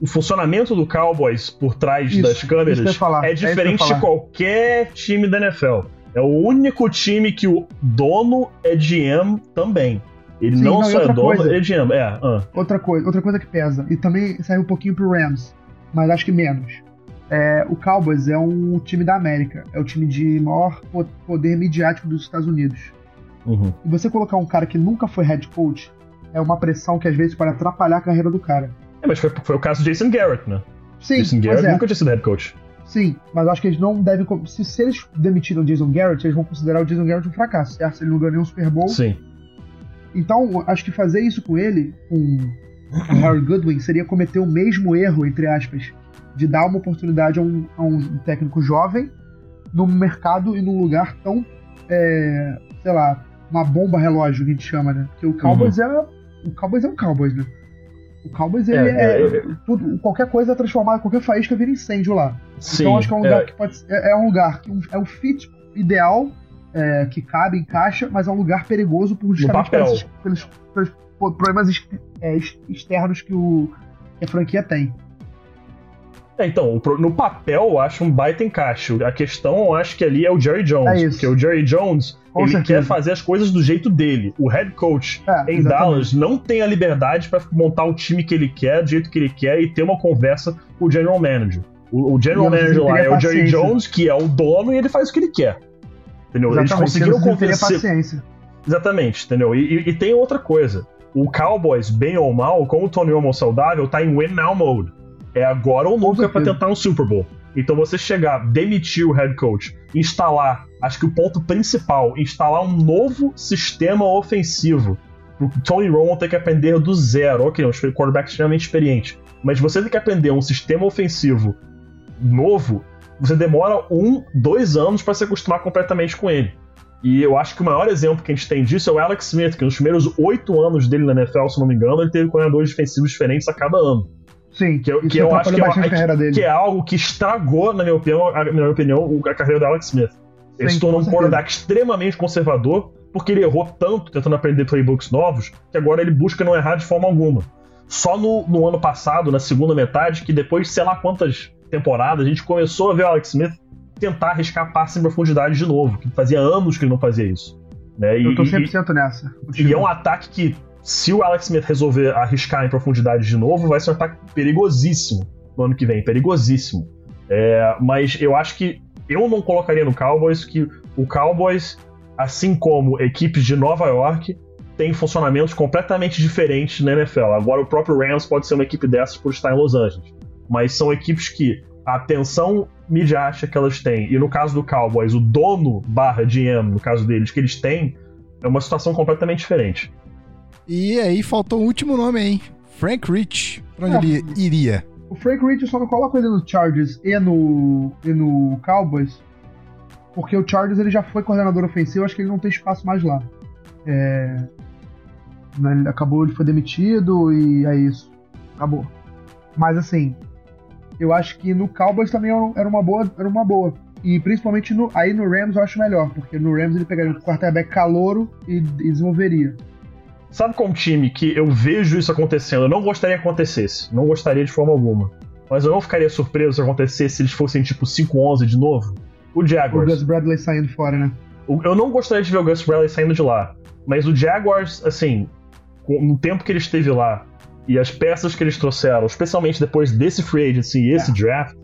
o funcionamento do Cowboys por trás Isso, das câmeras é é diferente de qualquer time da NFL. É o único time que o dono é GM também. Ele Sim, não, não, só é dono, coisa. ele GM. É, ah. Outra coisa, outra coisa que pesa, e também saiu um pouquinho pro Rams, mas acho que menos. É, o Cowboys é um time da América, é o time de maior po- poder midiático dos Estados Unidos. Uhum. E você colocar um cara que nunca foi head coach é uma pressão que às vezes pode atrapalhar a carreira do cara. É, mas foi, foi o caso do Jason Garrett, né? Sim, Jason Garrett é, nunca tinha sido head coach. sim, mas acho que eles não devem. Se, se eles demitiram o Jason Garrett, eles vão considerar o Jason Garrett um fracasso, certo? Se ele não ganhou nenhum Super Bowl. Sim. Então, acho que fazer isso com ele, com o Harry Goodwin, seria cometer o mesmo erro, entre aspas, de dar uma oportunidade a um, a um técnico jovem num mercado e num lugar tão, é, sei lá, uma bomba relógio que a gente chama, né? Porque o Cowboys é o Cowboys é o Cowboys, né? O Cowboys ele É, é, é, tudo, qualquer coisa é transformada, qualquer faísca vira incêndio lá. Sim. Então acho que é um lugar é, que pode ser- é, é um lugar que um- é um fit ideal é, que cabe, encaixa, mas é um lugar perigoso por justamente pelos, pelos- pelos problemas é, ex- externos que, o, que a franquia tem. É, então, no papel eu acho um baita encaixe. A questão eu acho que ali é o Jerry Jones. É. Porque o Jerry Jones, Com ele certeza. quer fazer as coisas do jeito dele. O head coach É, em exatamente. Dallas não tem a liberdade para montar o time que ele quer, do jeito que ele quer e ter uma conversa com o general manager. O, o general manager lá é o Jerry. Jones, que é o dono, e ele faz o que ele quer. Entendeu? Eles Exatamente, conseguiram você teria convencer. paciência. Exatamente, entendeu? E, e- e tem outra coisa. O Cowboys, bem ou mal, com o Tony Romo saudável, tá em win now mode. É agora ou nunca certeza. tentar um Super Bowl. Então você chegar, demitir o head coach, instalar, acho que o ponto principal, instalar um novo sistema ofensivo. O Tony Romo ter que aprender do zero. Ok, um quarterback extremamente experiente. Mas você tem que aprender um sistema ofensivo novo, você demora um, dois anos para se acostumar completamente com ele. E eu acho que o maior exemplo que a gente tem disso é o Alex Smith, que nos primeiros oito anos dele na NFL, se não me engano, ele teve coordenadores defensivos diferentes a cada ano. Sim, Que, que eu acho que é, a que é algo que estragou, na minha opinião, a, na minha opinião, a carreira do Alex Smith. Ele Sim, se tornou um quarterback extremamente conservador, porque ele errou tanto tentando aprender playbooks novos, que agora ele busca não errar de forma alguma. Só no, no ano passado, na segunda metade, que depois de sei lá quantas temporadas, a gente começou a ver o Alex Smith tentar arriscar passe em profundidade de novo, que fazia anos que ele não fazia isso. Né? E, eu tô 100% e, nessa. E é um ataque que, se o Alex Smith resolver arriscar em profundidade de novo, vai ser um ataque perigosíssimo no ano que vem, perigosíssimo. É, mas eu acho que eu não colocaria no Cowboys que o Cowboys, assim como equipes de Nova York, tem funcionamentos completamente diferentes na NFL. Agora, o próprio Rams pode ser uma equipe dessas por estar em Los Angeles. Mas são equipes que a atenção midiática que elas têm, e no caso do Cowboys, o dono barra GM, no caso deles, que eles têm, é uma situação completamente diferente. E aí faltou o último nome aí, Frank Rich. Pra onde é, ele iria? O Frank Rich eu só não coloco ele no Chargers e no, e no Cowboys, porque o Chargers ele já foi coordenador ofensivo, acho que ele não tem espaço mais lá. É, né, ele acabou, ele foi demitido e é isso. Acabou. Mas assim, eu acho que no Cowboys também era uma boa. Era uma boa. E principalmente no, aí no Rams eu acho melhor, porque no Rams ele pegaria um quarterback calouro e, e desenvolveria. Sabe qual time que eu vejo isso acontecendo? Eu não gostaria que acontecesse. Não gostaria de forma alguma. Mas eu não ficaria surpreso se acontecesse se eles fossem tipo 5-11 de novo. O Jaguars. O Gus Bradley saindo fora, né? Eu não gostaria de ver o Gus Bradley saindo de lá. Mas o Jaguars, assim, no tempo que ele esteve lá, e as peças que eles trouxeram, especialmente depois desse free agency e esse é. draft,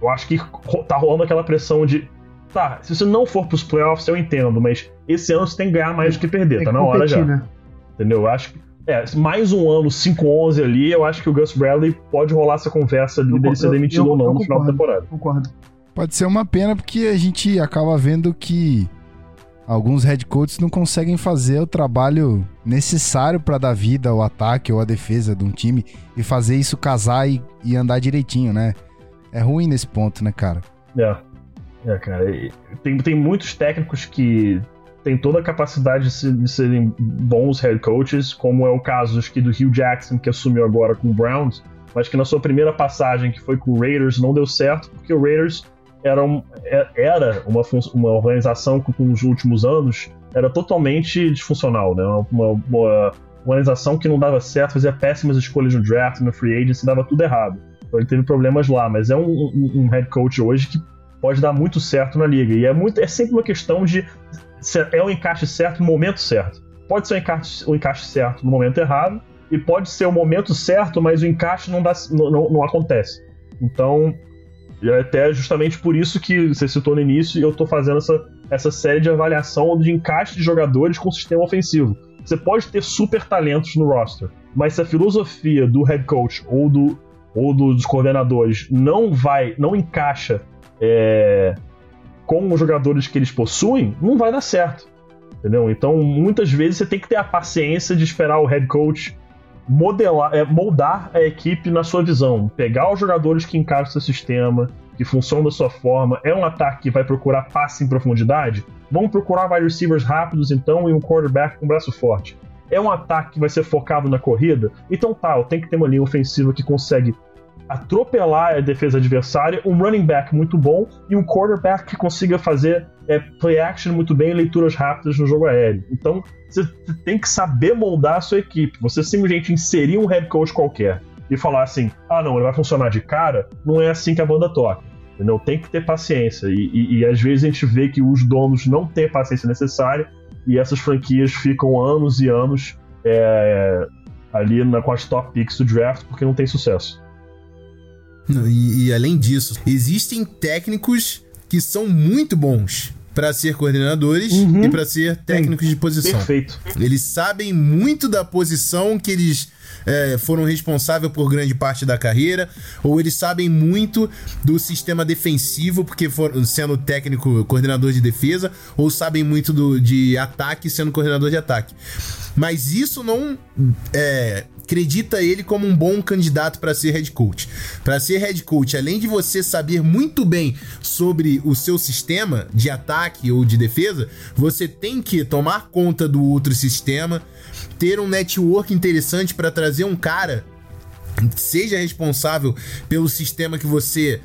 eu acho que tá rolando aquela pressão de tá, se você não for pros playoffs, eu entendo, mas esse ano você tem que ganhar mais do que perder, tem tá na competir, hora já. Né? Entendeu? Eu acho que é, mais um ano, 5-11 ali, eu acho que o Gus Bradley pode rolar essa conversa ali dele ser demitido eu, ou não no concordo, final da temporada. Concordo. Pode ser uma pena porque a gente acaba vendo que alguns head coaches não conseguem fazer o trabalho necessário para dar vida ao ataque ou à defesa de um time e fazer isso casar e, e, andar direitinho, né? É ruim nesse ponto, né, cara? É. É, cara. Tem, tem muitos técnicos que têm toda a capacidade de, ser, de serem bons head coaches, como é o caso acho que, do Hugh Jackson, que assumiu agora com o Browns, mas que na sua primeira passagem, que foi com o Raiders, não deu certo, porque o Raiders era, um, é, era uma, uma organização que, com os últimos anos, era totalmente disfuncional, né? Uma, uma, organização que não dava certo, fazia péssimas escolhas no draft, no free agency, dava tudo errado. Então ele teve problemas lá, mas é um, um, um head coach hoje que pode dar muito certo na liga. E é, muito, é sempre uma questão de é o encaixe certo no momento certo. Pode ser o encaixe, o encaixe certo no momento errado, e pode ser o momento certo, mas o encaixe não, dá, não, não, não acontece. Então, e até justamente por isso que você citou no início, eu estou fazendo essa, essa série de avaliação de encaixe de jogadores com sistema ofensivo. Você pode ter super talentos no roster, mas se a filosofia do head coach ou, do, ou dos coordenadores não vai, não encaixa é, com os jogadores que eles possuem, não vai dar certo. Entendeu? Então, muitas vezes você tem que ter a paciência de esperar o head coach modelar, é, moldar a equipe na sua visão, pegar os jogadores que encaixam seu sistema, que funcionam da sua forma. É um ataque que vai procurar passe em profundidade? Vamos procurar wide receivers rápidos então e um quarterback com braço forte. É um ataque que vai ser focado na corrida? Então tá, eu tenho que ter uma linha ofensiva que consegue atropelar a defesa adversária, um running back muito bom e um quarterback que consiga fazer é, play action muito bem, leituras rápidas no jogo aéreo. Então, você tem que saber moldar a sua equipe. Você simplesmente inserir um head coach qualquer e falar assim: ah, não, ele vai funcionar de cara, não é assim que a banda toca. Entendeu? Tem que ter paciência. E, e, e às vezes a gente vê que os donos não têm a paciência necessária e essas franquias ficam anos e anos é, ali na, com as top picks do draft porque não tem sucesso. E, e além disso, existem técnicos que são muito bons para ser coordenadores uhum. e para ser técnicos de posição. Perfeito. Eles sabem muito da posição que eles é, foram responsáveis por grande parte da carreira, ou eles sabem muito do sistema defensivo, porque foram sendo técnico, coordenador de defesa, ou sabem muito do, de ataque, sendo coordenador de ataque. Mas isso não é, acredita ele como um bom candidato para ser head coach. Para ser head coach, além de você saber muito bem sobre o seu sistema de ataque ou de defesa, você tem que tomar conta do outro sistema, ter um network interessante para trazer um cara que seja responsável pelo sistema que você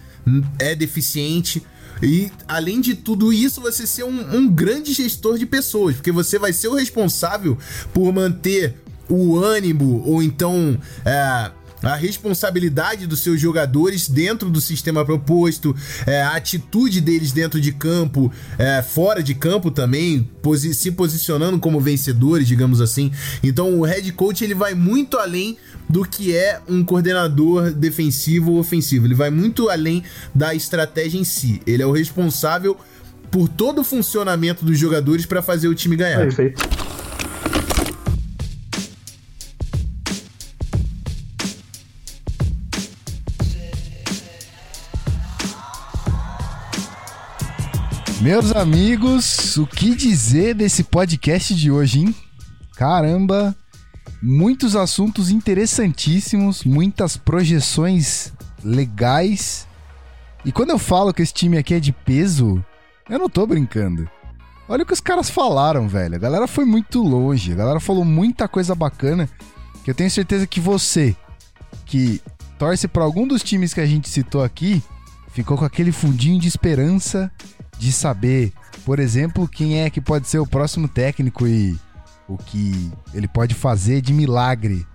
é deficiente E, além de tudo isso, você ser um, um grande gestor de pessoas, porque você vai ser o responsável por manter o ânimo ou então é, a responsabilidade dos seus jogadores dentro do sistema proposto, é, a atitude deles dentro de campo, é, fora de campo também, posi se posicionando como vencedores, digamos assim. Então o head coach ele vai muito além do que é um coordenador defensivo ou ofensivo. Ele vai muito além da estratégia em si. Ele é o responsável por todo o funcionamento dos jogadores para fazer o time ganhar. Perfeito. Meus amigos, o que dizer desse podcast de hoje, hein? Caramba, muitos assuntos interessantíssimos, muitas projeções legais. E quando eu falo que esse time aqui é de peso, eu não tô brincando. Olha o que os caras falaram, velho. A galera foi muito longe, a galera falou muita coisa bacana, que eu tenho certeza que você que torce para algum dos times que a gente citou aqui, ficou com aquele fundinho de esperança de saber, por exemplo, quem é que pode ser o próximo técnico e o que ele pode fazer de milagre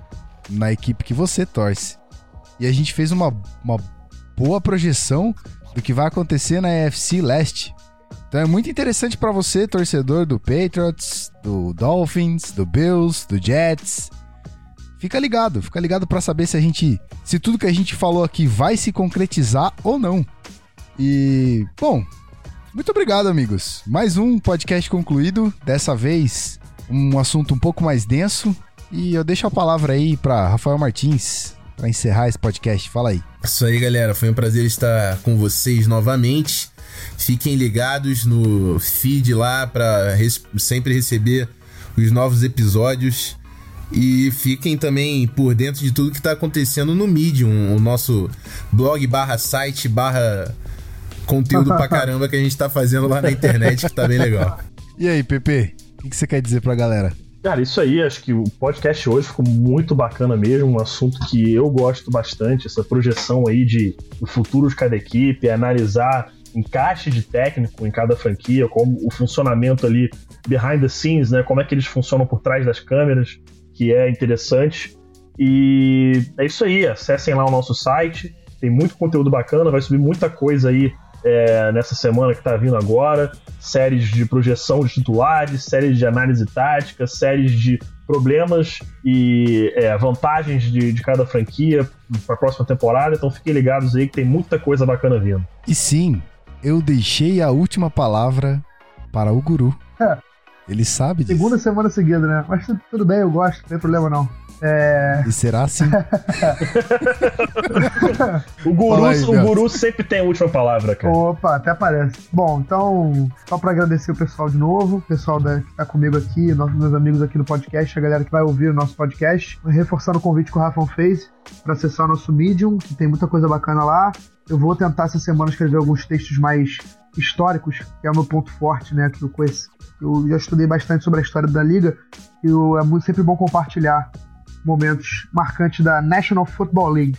na equipe que você torce. E a gente fez uma, uma boa projeção do que vai acontecer na AFC Leste. Então é muito interessante para você, torcedor do Patriots, do Dolphins, do Bills, do Jets. Fica ligado, fica ligado para saber se a gente, se tudo que a gente falou aqui vai se concretizar ou não. E, bom, muito obrigado, amigos. Mais um podcast concluído. Dessa vez, um assunto um pouco mais denso. E eu deixo a palavra aí para Rafael Martins para encerrar esse podcast. Fala aí. Isso aí, galera. Foi um prazer estar com vocês novamente. Fiquem ligados no feed lá para sempre receber os novos episódios. E fiquem também por dentro de tudo que está acontecendo no Medium, o nosso blog barra site barra conteúdo pra <laughs> caramba que a gente tá fazendo lá na internet, que tá bem legal. E aí, Pepe, o que você quer dizer pra galera? Cara, isso aí, acho que o podcast hoje ficou muito bacana mesmo, um assunto que eu gosto bastante, essa projeção aí de o futuro de cada equipe, analisar encaixe de técnico em cada franquia, como o funcionamento ali behind the scenes, né, como é que eles funcionam por trás das câmeras, que é interessante. E é isso aí, acessem lá o nosso site, tem muito conteúdo bacana, vai subir muita coisa aí é, nessa semana que está vindo agora, séries de projeção de titulares, séries de análise tática, séries de problemas e é, vantagens de, de, cada franquia para a próxima temporada. Então fiquem ligados aí que tem muita coisa bacana vindo. E sim, eu deixei a última palavra para o Guru. É. Ele sabe disso. Segunda semana seguida, né? Mas tudo bem, eu gosto, não tem problema não. É... E será assim? <laughs> o, guru, aí, o guru sempre tem a última palavra, cara. Opa, até parece. Bom, então, só para agradecer o pessoal de novo, o pessoal da, que tá comigo aqui, nossos meus amigos aqui no podcast, a galera que vai ouvir o nosso podcast, reforçando o convite que o Rafa fez para acessar o nosso Medium, que tem muita coisa bacana lá. Eu vou tentar essa semana escrever alguns textos mais históricos, que é o meu ponto forte, né? Que eu, conheço, eu já estudei bastante sobre a história da liga e é muito, sempre bom compartilhar momentos marcantes da National Football League.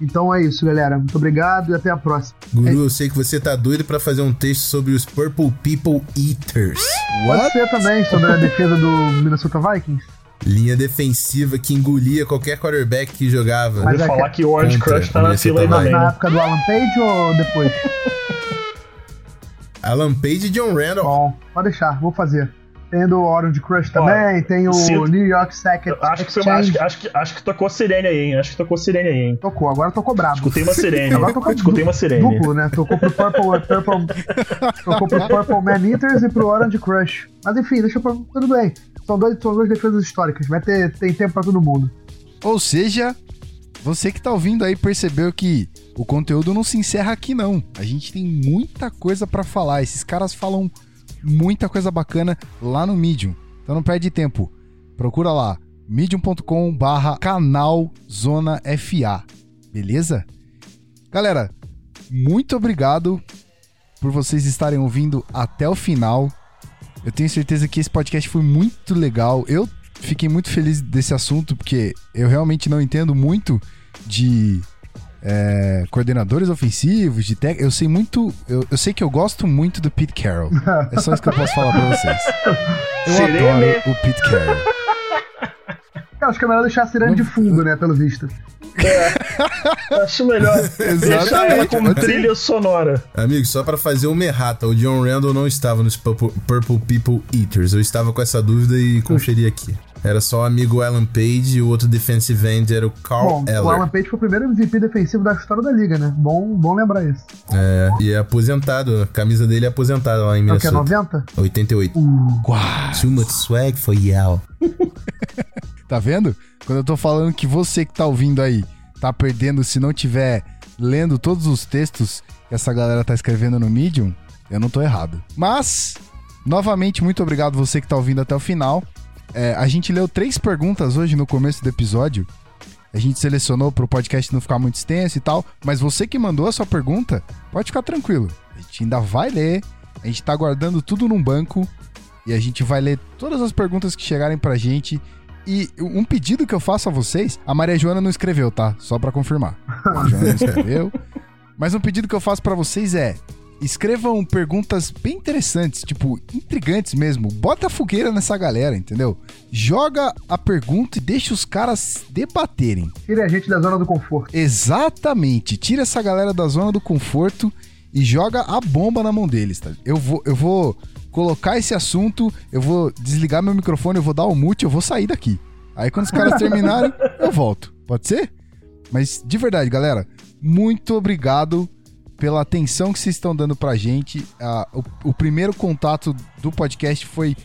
Então é isso, galera. Muito obrigado e até a próxima. Guru, é... eu sei que você tá doido para fazer um texto sobre os Purple People Eaters. Pode ser também sobre a defesa do Minnesota Vikings. Linha defensiva que engolia qualquer quarterback que jogava. Mas é falar que o Orange Crush tá na fila aí também. Na época do Alan Page ou depois? <laughs> Alan Page e John Randall. Bom, pode deixar, vou fazer. Tem do Orange Crush também, tem o sinto... New York Sacket acho que, uma, acho, acho, que, acho que tocou sirene aí, hein? Acho que tocou sirene aí, hein? Tocou, agora tocou brabo. Escutei uma sirene. agora tocou Escutei uma sirene. Duplo, né? Tocou pro Purple, <laughs> Purple, tocou pro Purple Man Eaters e pro Orange Crush. Mas enfim, deixa pra... Tudo bem. São, dois, são duas defesas históricas. Vai ter tem tempo pra todo mundo. Ou seja, você que tá ouvindo aí percebeu que o conteúdo não se encerra aqui não. A gente tem muita coisa para falar. Esses caras falam muita coisa bacana lá no Medium. Então não perde tempo. Procura lá medium.com barra canal Zona FA. Beleza? Galera, muito obrigado por vocês estarem ouvindo até o final. Eu tenho certeza que esse podcast foi muito legal. Eu fiquei muito feliz desse assunto, porque eu realmente não entendo muito de é, coordenadores ofensivos, de tec... Eu sei muito. Eu, eu sei que eu gosto muito do Pete Carroll. É só isso que eu posso falar pra vocês. Eu Sirene. adoro o Pete Carroll. Acho que é melhor deixar a sirene de fundo, né? Pelo visto. Acho melhor <laughs> deixar ela como trilha sonora. Amigo, só pra fazer uma errata, o John Randall não estava nos Purple, Purple People Eaters. Eu estava com essa dúvida e conferi aqui. Era só o amigo Alan Page e o outro defensive end era o Carl Bom, o Eller. Alan Page foi o primeiro MVP defensivo da história da liga, né? Bom, bom lembrar isso. É, e é aposentado. A camisa dele é aposentada lá em É o que, é Minnesota. 90? 88. Uau. Too much swag for y'all. <laughs> Tá vendo? Quando eu tô falando que você que tá ouvindo aí tá perdendo se não tiver lendo todos os textos que essa galera tá escrevendo no Medium, eu não tô errado. Mas, novamente, muito obrigado você que tá ouvindo até o final. É, a gente leu três perguntas hoje no começo do episódio. A gente selecionou pro podcast não ficar muito extenso e tal. Mas você que mandou a sua pergunta, pode ficar tranquilo. A gente ainda vai ler. A gente tá guardando tudo num banco. E a gente vai ler todas as perguntas que chegarem pra gente. E um pedido que eu faço a vocês, a Maria Joana não escreveu, tá? Só pra confirmar. A Joana não <laughs> escreveu. Mas um pedido que eu faço pra vocês é: escrevam perguntas bem interessantes, tipo, intrigantes mesmo. Bota a fogueira nessa galera, entendeu? Joga a pergunta e deixa os caras debaterem. Tire a gente da zona do conforto. Exatamente. Tira essa galera da zona do conforto e joga a bomba na mão deles, tá? Eu vou, eu vou colocar esse assunto, eu vou desligar meu microfone, eu vou dar o mute, eu vou sair daqui. Aí quando os caras terminarem, eu volto. Pode ser? Mas de verdade, galera, muito obrigado pela atenção que vocês estão dando pra gente. O, o primeiro contato do podcast foi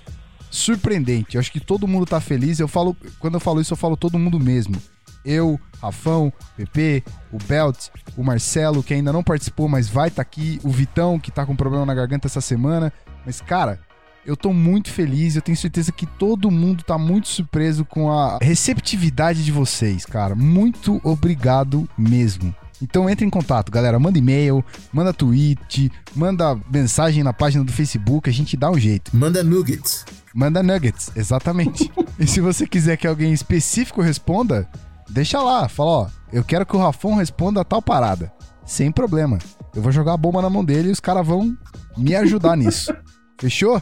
surpreendente. Eu acho que todo mundo tá feliz. Eu falo, quando eu falo isso, eu falo todo mundo mesmo. Eu, Rafão, PP, o Belt, o Marcelo, que ainda não participou, mas vai estar aqui, o Vitão, que tá com problema na garganta essa semana. Mas, cara, eu tô muito feliz, eu tenho certeza que todo mundo tá muito surpreso com a receptividade de vocês, cara. Muito obrigado mesmo. Então entre em contato, galera. Manda e-mail, manda tweet, manda mensagem na página do Facebook, a gente dá um jeito. Manda nuggets. Manda nuggets, exatamente. <laughs> e se você quiser que alguém específico responda, deixa lá. Fala, ó, eu quero que o Rafão responda a tal parada. Sem problema. Eu vou jogar a bomba na mão dele e os caras vão me ajudar <laughs> nisso. Fechou?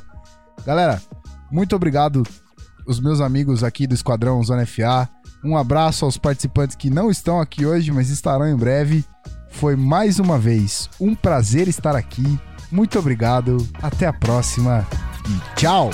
Galera, muito obrigado os meus amigos aqui do Esquadrão Zona FA. Um abraço aos participantes que não estão aqui hoje, mas estarão em breve. Foi mais uma vez um prazer estar aqui. Muito obrigado. Até a próxima e tchau!